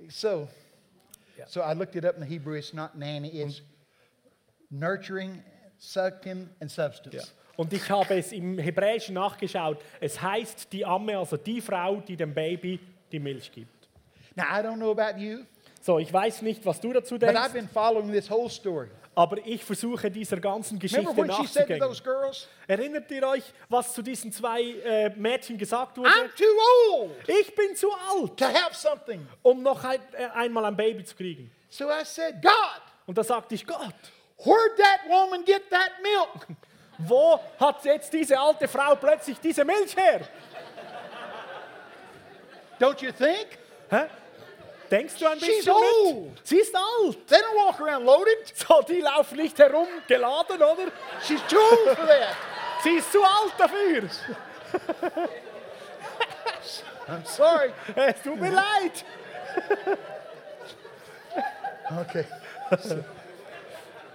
So, so I looked it up in the Hebrew. It's not nanny. It's nurturing, sucking, and substance. Und ich habe es im Hebräischen nachgeschaut. Es heißt die Amme, also die Frau, die dem Baby die Milch gibt. Now I don't know about you, So, ich weiß nicht, was du dazu but I've denkst, been following this whole story. aber ich versuche dieser ganzen Geschichte when she said to nachzugehen. those girls, Erinnert ihr euch, was zu diesen zwei äh, Mädchen gesagt wurde? "I'm too old Ich bin zu alt, to have something"? um noch ein, äh, einmal ein Baby zu kriegen. So I said, "God, Und da sagte ich, Gott, where'd that woman get that milk?" wo hat jetzt diese alte Frau plötzlich diese Milch her? Don't you think? Hä? Denkst du ein She's bisschen mit? old. Sie ist alt. They don't walk around loaded. So, die laufen nicht herum geladen, oder? She's too old for that. Sie ist zu alt dafür. I'm sorry. Es tut mir leid. Okay. So,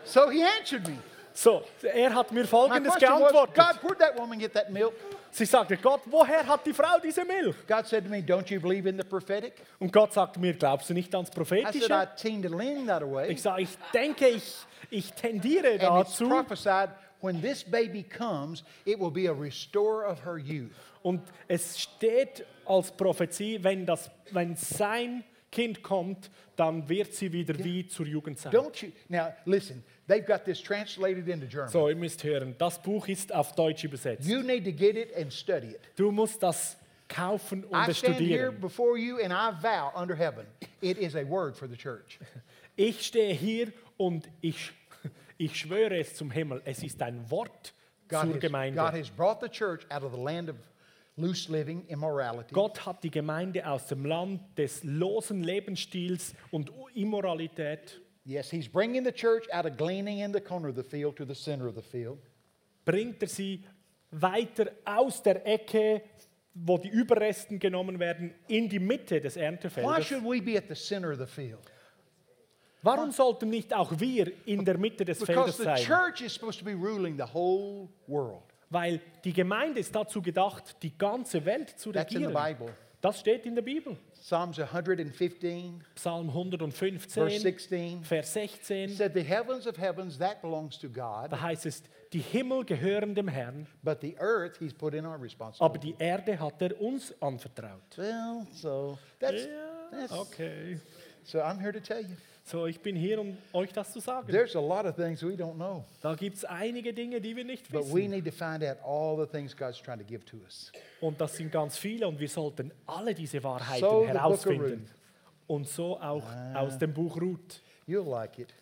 so he answered me. So, er hat mir folgendes was, geantwortet. God, where'd that woman get that milk? Sie sagte, Gott, woher hat die Frau diese Milch? God said to me, Don't you believe in the prophetic? Und Gott sagte mir, glaubst du nicht ans I said, I Prophetische? tend to lean that way. Ich sage, ich denke, ich, ich tendiere And it's dazu. prophesied when this baby comes, it will be a restorer of her youth. Und es steht als Prophezie, wenn, das, wenn sein Kind kommt, dann wird sie wieder wie zur Jugend sein. Don't you? Now, listen, they've got this translated into German. So, ihr müsst hören, das Buch ist auf Deutsch übersetzt. You need to get it and study it. Du musst das kaufen und I stand here studieren. before you and I vow under heaven, it is a word for the church. Ich stehe hier und ich, ich schwöre es zum Himmel, es ist ein Wort God zur has, Gemeinde. God has brought the church out of the land of loose living, immorality, Gott hat die Gemeinde aus dem Land des losen Lebensstils und Immoralität, Yes, he's bringing the church out of gleaning in the corner of the field to the center of the field. bringt er sie weiter aus der Ecke, wo die Überresten genommen werden, in die Mitte des Why Erntefeldes. should we be at the center of the field? Warum sollten nicht auch wir in der Mitte des Feldes Because the sein? church is supposed to be ruling the whole world. Weil die Gemeinde ist dazu gedacht, die ganze Welt zu That's in the regieren. Bible. Das steht in der Bibel. Psalms 115, Psalm verse 115, 16. Vers It 16. said, The heavens of heavens, that belongs to God, Da heißt es, die Himmel gehören dem Herrn, but the earth he's put in our aber responsibility. die Erde hat er uns anvertraut. Well, so that's, that's okay. so I'm here to tell you. So, ich bin hier, um euch das zu sagen. There's a lot of things we don't know, Da gibt es einige Dinge, die wir nicht but we wissen. need to find out all the things God's trying to give to us. Und das sind ganz viele und wir sollten alle diese Wahrheiten So, the book of herausfinden. Ruth. Und so auch aus dem Buch Ruth. You'll like it.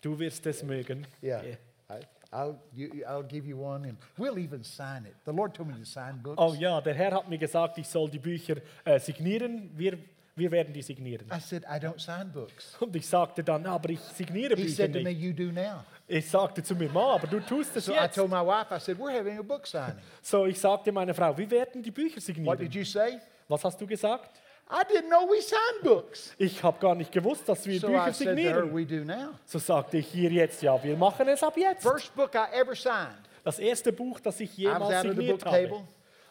Du wirst es mögen. Yeah. Yeah. I, I'll, you, I'll give you one, and we'll even sign it. The Lord told me to sign books. Oh ja, der Herr hat mir gesagt, ich soll die Bücher äh, signieren. Wir, wir werden die signieren. I said, I don't sign books. Und ich sagte dann, aber ich signiere He Bücher said to me, nicht. You do now. Ich sagte zu mir, Ma, aber du tust es So I jetzt. told my wife, I said, We're having a book signing. So, ich sagte meiner Frau, wir werden die Bücher What signieren. did you say? Was hast du gesagt? I didn't know we signed books. Ich habe gar nicht gewusst, dass wir So I Bücher said to her, signieren. We do now. So sagte ich hier jetzt, ja, wir machen es ab jetzt. First book I ever signed. Das erste Buch, das ich I was jemals out of the signiert habe. table.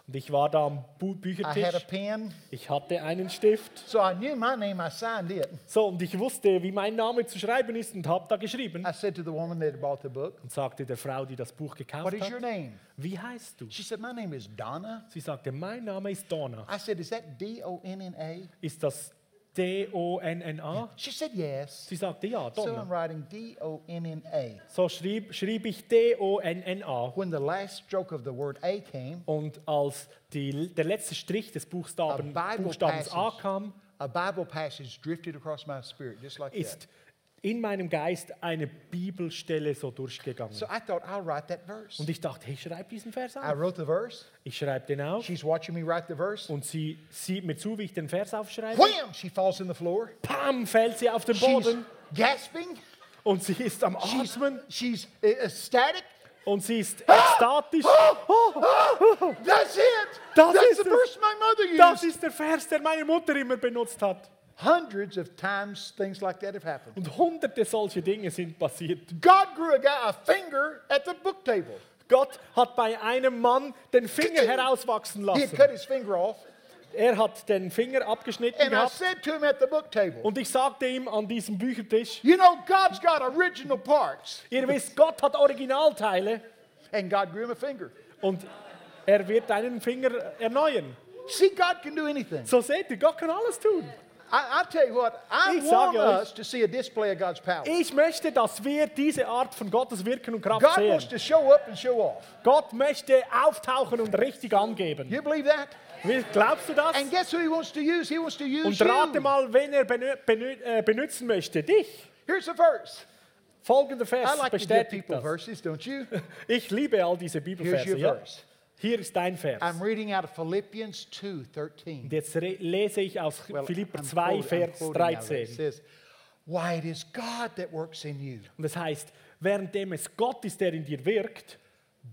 Und ich war da am Bu I had a Büchertisch. pen. Ich hatte einen Stift. So I knew my name, I signed it. So, und ich wusste, wie mein Name zu schreiben ist und habe da geschrieben. I said to the woman that bought the book, Und sagte der Frau, die das Buch What gekauft is your hat, name? wie heißt du? She said, My name is Donna. Sie sagte, mein Name ist Donna. I said, Is that D O N N A? Ist das D-O-N-N-A? She said, Yes. Sie sagte, ja, So I'm Donna. writing D O N N A. So schrieb, schrieb ich D-O-N-N-A. When the last stroke of the word A came, Und als die, der letzte Strich des Buchstaben, A Bible Buchstabens A passage. kam, a Bible passage drifted across my spirit, just like that. ist in meinem Geist eine Bibelstelle so durchgegangen. So I thought, I'll write that verse. Und ich dachte, hey, schreib diesen Vers I auf. wrote the verse. Ich schreibe den auf. She's watching me write the verse. Und sie sieht mir zu, wie ich den Vers aufschreibe. Wham! She falls in the floor. Pam, fällt sie auf den She's Boden. gasping. Und sie ist am She's, Atmen. she's uh, ecstatic. Und sie ist ekstatisch. That's it. Das ist Das ist der Vers, der meine Mutter immer benutzt hat. Hundreds of times things like that have happened. Und hunderte solche Dinge sind passiert. God grew a guy a finger at the book table. Gott hat bei einem Mann den Finger herauswachsen He lassen. cut his finger off. Er hat den Finger abgeschnitten And I gehabt. said to him at the book table, Und ich sagte ihm an diesem Büchertisch, You know, God's got original parts. ihr wisst, Gott hat Originalteile And God grew him a finger. und er wird deinen Finger erneuern. See, God can do anything. So seht ihr, Gott kann alles tun. I, I tell you what, I Ich want sage euch- us to see a display of God's power. Ich möchte, dass wir diese Art von Gottes Wirken und Kraft God sehen. wants to show up and show off. Gott möchte auftauchen und richtig angeben. You believe that? Wie- Glaubst du das? And guess who he wants to use? He wants to use Und rate you. mal, wen er benö benö äh, benutzen möchte. Dich. Here's the verse. Folgender I Vers like to give bestätigt people das. verses, don't you? Ich liebe all diese Here's Bibelverse. your Ja? verse. Hier ist dein Vers. I'm reading out of Philippians 2 13. Und jetzt lese ich aus Well, Philipper I'm 2, quoting- I'm Vers quoting out of it. It 13. says, Why, it is God that works in you, Und das heißt, währenddem es Gott ist, der in dir wirkt,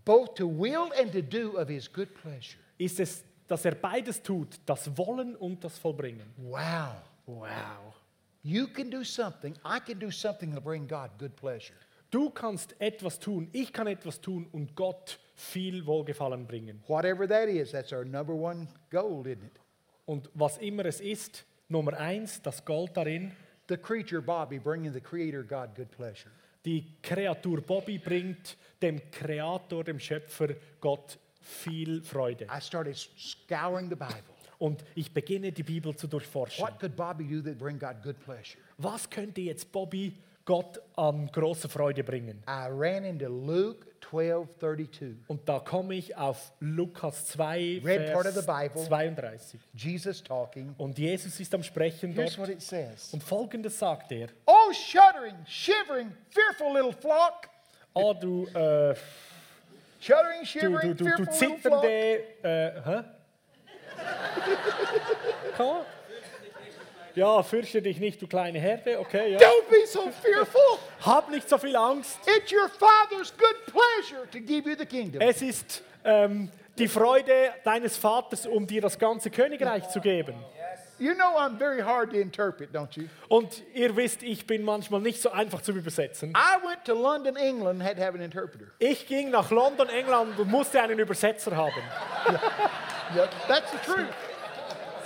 both to will and to do of his good pleasure. ist es, dass er beides tut, das Wollen und das Vollbringen. Wow. Wow. You can do something, I can do something to bring God good pleasure. Du kannst etwas tun, ich kann etwas tun und Gott viel Wohlgefallen bringen. Whatever that is, that's our number one goal, isn't it? Und was immer es ist, Nummer eins, das Gold darin, The creature Bobby bringing the Creator God good pleasure. die Kreatur Bobby bringt dem Kreator, dem Schöpfer Gott viel Freude. I started scouring the Bible. Und ich beginne die Bibel zu durchforschen. What could Bobby do that bring God good pleasure? Was könnte jetzt Bobby Gott an große Freude bringen? I ran into Luke 12 32. Und da komme ich auf Lukas 2, Read part of the Bible. 32. Jesus talking. Und Jesus ist am Sprechen Here's dort. what it says Und folgendes sagt er. Oh, shuddering, shivering, fearful little flock. Oh, du, äh, Shuddering, du, shivering, du, du, du fearful little flock. zitternde, äh, hä? On. Ja, fürchte dich nicht, du kleine Herde, okay, ja. Don't be so fearful. Hab nicht so viel Angst. It's your Father's good pleasure to give you the kingdom. Es ist ähm, die Freude deines Vaters, um dir das ganze Königreich zu geben. You know I'm very hard to interpret, don't you? Und ihr wisst, ich bin manchmal nicht so einfach zu übersetzen. I went to London, England, had to have an interpreter. Ich ging nach London, England und musste einen Übersetzer haben. Yep, that's the truth.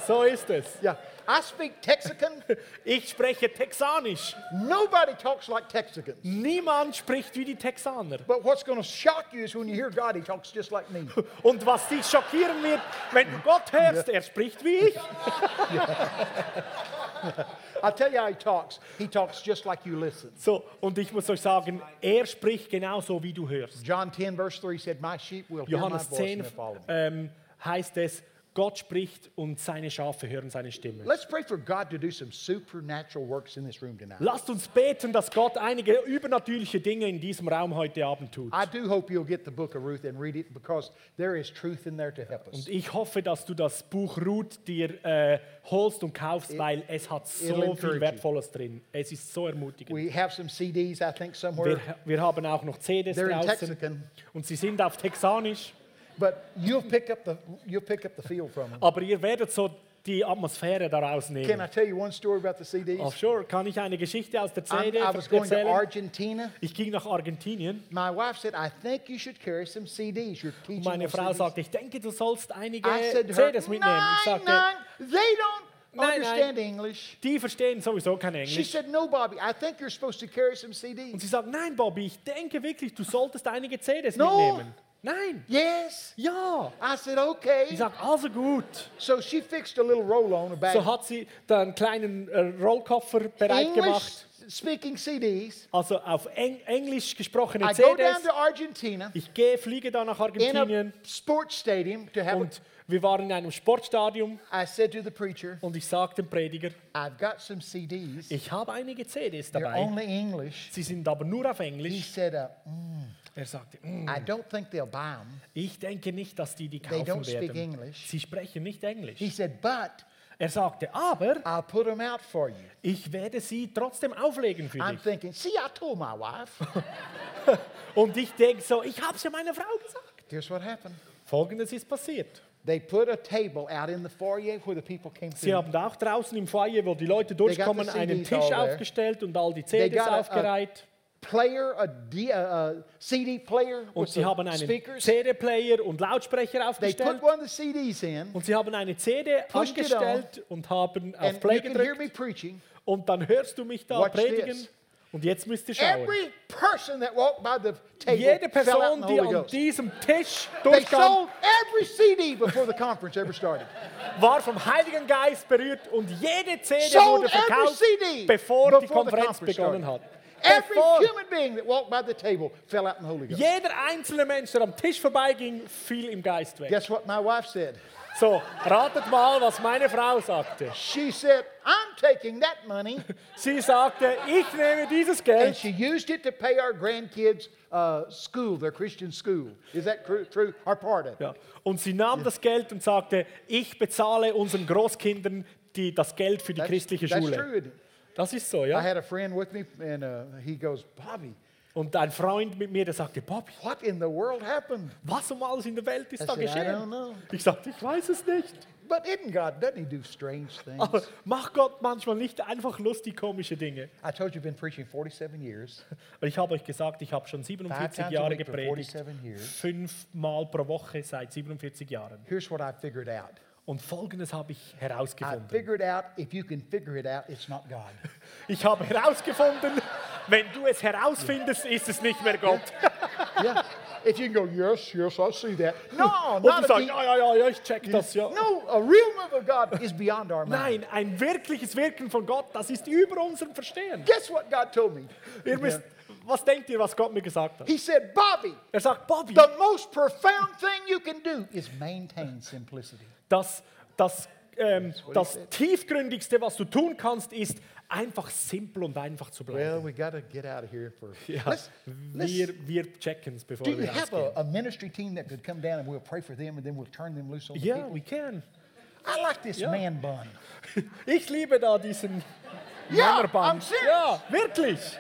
So ist es. Yeah, I speak Texican. Ich spreche Texanisch. Nobody talks like Texicans. Niemand spricht wie die Texaner. But what's going to shock you is when you hear God, He talks just like me. Und was dich schockieren wird, wenn du Gott hörst, er spricht wie ich. I'll tell you how He talks. He talks just like you listen. So, und ich muss euch sagen, er spricht genauso wie du hörst. John 10, verse 3 said, My sheep will hear my Johannes voice 10 and follow me. ähm, heißt es, Gott spricht und seine Schafe hören seine Stimme. Let's pray for God to do some supernatural works in this room tonight. Lasst uns beten, dass Gott einige übernatürliche Dinge in diesem Raum heute Abend tut. I do hope you'll get the book of Ruth and read it because there is truth in there to help us. Und ich hoffe, dass du das Buch Ruth dir äh, holst und kaufst, weil es hat so viel. Wertvolles drin. Es ist so ermutigend. We have some CDs, I think, somewhere. Wir, wir haben auch noch CDs They're in draußen Texican, und sie sind auf Texanisch, but you'll pick up the you'll pick up the feel from them. aber ihr werdet so die Atmosphäre daraus Can nehmen. I tell you one story about the CDs? Oh, sure, kann ich eine Geschichte aus der CD I was going to? Argentina. Ich ging nach Argentinien My wife said, "I think you should carry some CDs. You're teaching und meine Frau CDs." sagte, ich denke, du sollst einige I said to her, CDs mitnehmen. Ich "Nein, sagte, nein, they don't Nein, understand. English." die verstehen sowieso kein She Englisch. said, "No, Bobby. I think you're supposed to carry some Und CDs." sie sagt, nein, Bobby, ich denke wirklich, du solltest einige CDs No. mitnehmen. Nein. Yes. Ja. I said, "Okay." sagt, also gut. So she fixed a little roll-on, a bag So hat sie da einen kleinen äh, Rollkoffer bereit gemacht. English-speaking CDs. Also auf Eng Englisch gesprochene I go down CDs. to Argentina Ich gehe, fliege da nach in a Argentinien sports stadium to have. und wir waren in einem Sportstadium A, I said to the preacher, und ich sagte dem Prediger, "I've got some CDs. ich habe einige CDs They're dabei. only English." Sie sind aber nur auf He Englisch. said, uh, "Mm, Er sagte, "Mm, "I don't think they'll buy them." ich denke nicht, dass die die They kaufen don't speak werden. English. Sie sprechen nicht Englisch. He said, "But Er sagte, aber I'll put them out for you." ich werde sie trotzdem auflegen für I'm dich. thinking, "See, I told my wife." Und ich denke so, ich habe es ja meiner Frau gesagt. Here's what happened. Folgendes ist passiert. They put a table out in the foyer where the people came Sie through. haben da auch draußen im Foyer, wo die Leute got the durchkommen, einen CDs Tisch all there. aufgestellt und all die They CDs got a- a- aufgereiht. Player, a, D, a, CD player Und sie haben einen speakers. CD-Player und Lautsprecher They put aufgestellt. one of the CDs in, Und sie haben eine CD angestellt und haben auf Play gedrückt. Und dann hörst du mich da Watch predigen. this. Und jetzt müsst ihr schauen. Every person that walked by the table Jede Person, die an diesem Tisch durchkam, CD war vom Heiligen Geist berührt und jede CD wurde verkauft, CD bevor die Konferenz begonnen hat. Every Bevor human being that walked by the table fell out in the Holy Ghost. jeder einzelne Mensch, der am Tisch vorbeiging, fiel im Geist weg. Guess what my wife said? So, ratet mal, was meine Frau sagte. She said, I'm taking that money. Sie sagte, ich nehme dieses And Geld she used it to pay our grandkids' uh, school, their Christian school. Is that cru- true? Or part of it? ja, und sie nahm das Geld und sagte, ich bezahle unseren Großkindern die, das Geld für die That's, christliche that's Schule. true. isn't it? Das ist so, I ja. had a friend with me, and uh, he goes, Bobby, Und ein Freund mit mir, der sagte, Bobby, what in the world happened? was um alles in der Welt ist I da said, I don't geschehen? know. Ich sagte, ich weiß es nicht. But isn't God, doesn't he do strange things? Aber macht Gott manchmal nicht einfach lustig komische Dinge? I told you I've been preaching 47 years. Ich habe euch gesagt, ich habe schon Five 47 times a Jahre week for gepredigt, 47 years. fünfmal pro Woche seit 47 Jahren. Here's what I figured out. Und Folgendes habe ich herausgefunden. Ich habe herausgefunden, wenn du es herausfindest, ist es nicht mehr Gott. Yeah. if you can go, yes, yes, I see that. No, Und deep, ja, ja, ja, ja, ich check das, ja. No, a real move of God is beyond our mind. Nein, ein wirkliches Wirken von Gott, das ist über unserem Verstehen. Guess what God told me? Ihr müsst, was denkt ihr, was Gott mir gesagt hat? He said, Bobby, Er sagt, Bobby, the most profound thing you can do is maintain simplicity. das, das, ähm, das tiefgründigste, was du tun kannst, ist einfach simpel und einfach zu bleiben. Well, we got to get out of here for. Ja, Let's, let's, wir, wir checken es, bevor do you wir have rausgehen. a, a ministry team that could come down and we'll pray for them and then we'll turn them loose on the Ja, people? we can. I like this Ja. man bun. Ich liebe da diesen Ja, Männerband. I'm serious. Ja, wirklich.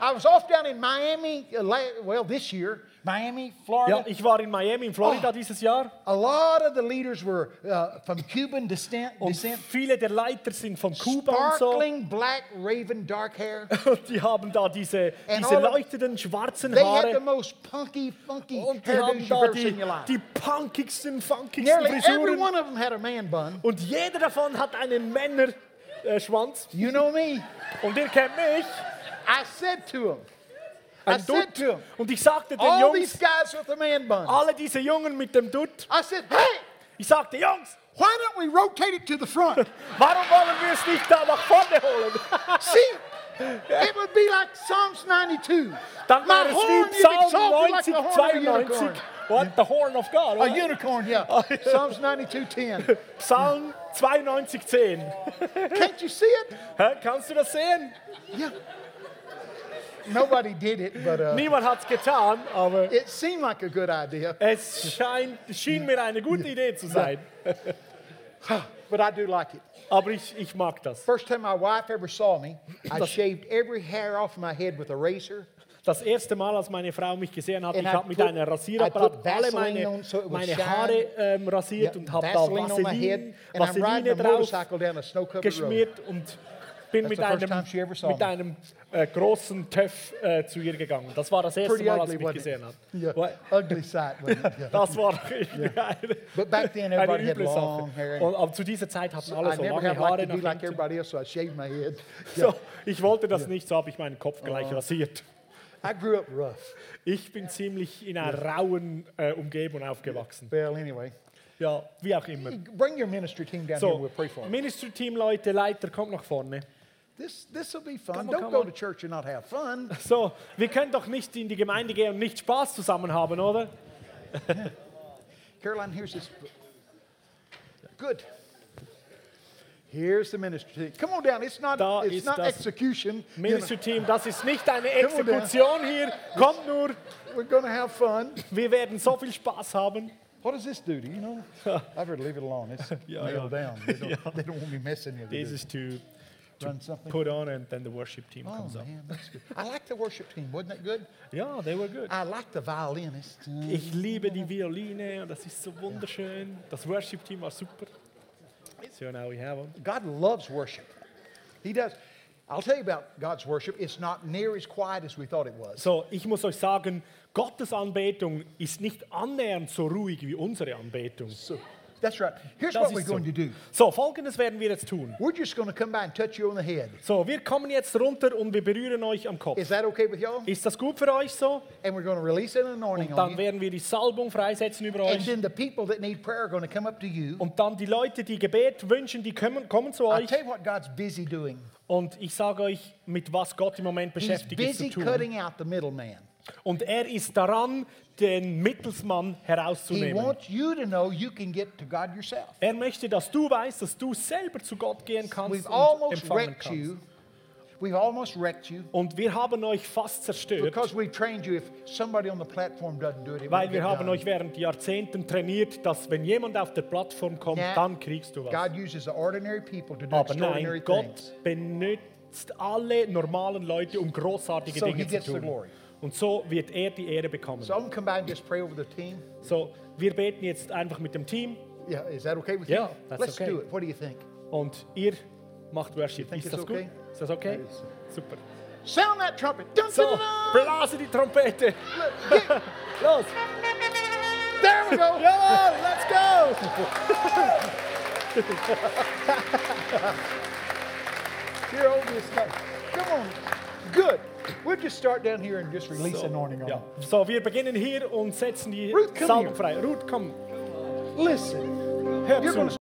I was off down in Miami, uh, well, this year, Miami, Florida. Ja, ich war in Miami, in Florida Oh. dieses Jahr. A lot of the leaders were uh, from Cuban descent. Und viele der Leiter sind von Kuba und so. sparkling black raven dark hair. Und die haben da diese, And diese leuchtenden schwarzen They had the Haare. most punky, funky Und die haben da die, die punkigsten, funkigsten Nearly every Frisuren. one of them had a man bun. Und jeder davon hat einen Männerschwanz. You know me. Und ihr kennt mich. I said to him, I said to him, Und ich sagte den all these guys with the man bun. alle diese Jungen mit dem Dutt, I said, hey, ich sagte, Jungs, why don't we rotate it to the front? warum wollen wir es nicht da nach vorne holen? See, it would be like Psalms 92. Dann My wäre es horn wie is Psalm exalted like 90, the horn of a 92. unicorn. What? The horn of God. A what? unicorn, yeah. Oh, Psalms 92:10. Psalm 92, 10. Can't you see it? Hä, Kannst du das sehen? Yeah. Nobody did it, but uh, Niemand hat es getan, aber it seemed like a good idea. es scheint, schien mir eine gute Idee zu sein. But I do like it. Aber ich, ich mag das. First time my wife ever saw me, I shaved every hair off my head with a razor. Das erste Mal, als meine Frau mich gesehen hat, And ich I habe mit put- einem I Rasierapparat alle Vaseline meine, on so it would meine shine. Haare ähm, rasiert Yeah, und habe da Vaseline on my head, Vaseline, and I'm riding Vaseline a drauf motorcycle down a snow-covered road. geschmiert und bin That's mit einem, mit einem äh, großen Töff äh, zu ihr gegangen. Das war das erste Pretty Mal, als sie mich gesehen hat. Yeah, ugly sight? Yeah. Das war irgendwie eine, But back then, eine had üble long Sache. Und, aber zu dieser Zeit hatten alle so lange like Haare like everybody else, so I shaved my head. So, ich wollte das nicht, so habe ich meinen Kopf gleich rasiert. I grew up rough. Ich bin ziemlich in einer rauen äh, Umgebung aufgewachsen. Well, anyway, Ja, wie auch immer. bring your ministry team down here. So, We'll pray for them. Ministry-Team, Leute, Leiter, kommt nach vorne. This this will be fun. Come on, Don't come go on. to church and not have fun. So, wir können doch nicht in die Gemeinde gehen und nicht Spaß zusammen haben, oder? Caroline, here's this. Good. Here's the ministry team. Come on down. It's not. Da it's ist not das execution. You know, Ministry-Team, das ist nicht eine Come on down. Exekution hier. Kommt nur, we're gonna have fun. wir werden so viel Spaß haben. What does this do? Do you know? I've heard leave it alone. It's nailed down. They don't, they don't want me messing with This it. Is to, something. put on and then the worship team Oh comes up. man, that's good. I like the worship team. Wasn't that good? Ja, they were good. I like the violinist. Ich liebe die Violine und das ist so wunderschön. Das Worship-Team war super. So now we have them. God loves worship. He does. I'll tell you about God's worship. It's not near as quiet as we thought it was. So, ich muss euch sagen, Gottes Anbetung ist nicht annähernd so ruhig wie unsere Anbetung. So that's right. Here's Das what we're ist so. going to do. So, folgendes werden wir jetzt tun. We're just going to come by and touch you on the head. So, wir kommen jetzt runter und wir berühren euch am Kopf. Is that okay with y'all? Ist das gut für euch so? And we're going to release an anointing Und dann werden wir die Salbung freisetzen über And euch. then the people that need prayer are going to come up to you. Und dann die Leute, die Gebet wünschen, die kommen, kommen zu I'll euch. tell you what God's busy doing. Und ich sage euch, mit was Gott im Moment He's beschäftigt ist busy zu tun. cutting out the middleman. Und er ist daran, den Mittelsmann He herauszunehmen. wants you to know you can get to God yourself. Er möchte, dass du weißt, dass du selber zu Gott gehen kannst We've und almost empfangen wrecked kannst. you. We've almost wrecked you Und wir haben euch fast zerstört, because we've trained you. If somebody on the platform doesn't do it, it weil won't wir get haben done. euch während Jahrzehnten trainiert, dass wenn jemand auf der Plattform kommt, Now, dann kriegst du was. God uses the ordinary people to do Aber extraordinary nein, Gott things. benutzt alle normalen Leute, um großartige So he Dinge zu gets the tun. glory. Und so wird er die Ehre bekommen. So I'm come and just pray over the team. So, wir beten jetzt einfach mit dem Team Yeah, is that okay with Yeah, you? that's Let's okay. do it. What do you think? und ihr macht Worship. Ist das gut? okay? Ist das okay? That is- Super. Sound that trumpet. Dun, So, dun, blase die Trompete. Los! There we go. Jawohl, let's go! Here, hold this. Come on. Good. We'll just start down here and just release So, anointing on ja. them. so, wir beginnen hier und setzen die Ruth, Salbung frei. Ruth, komm. Listen, Hör you're zu.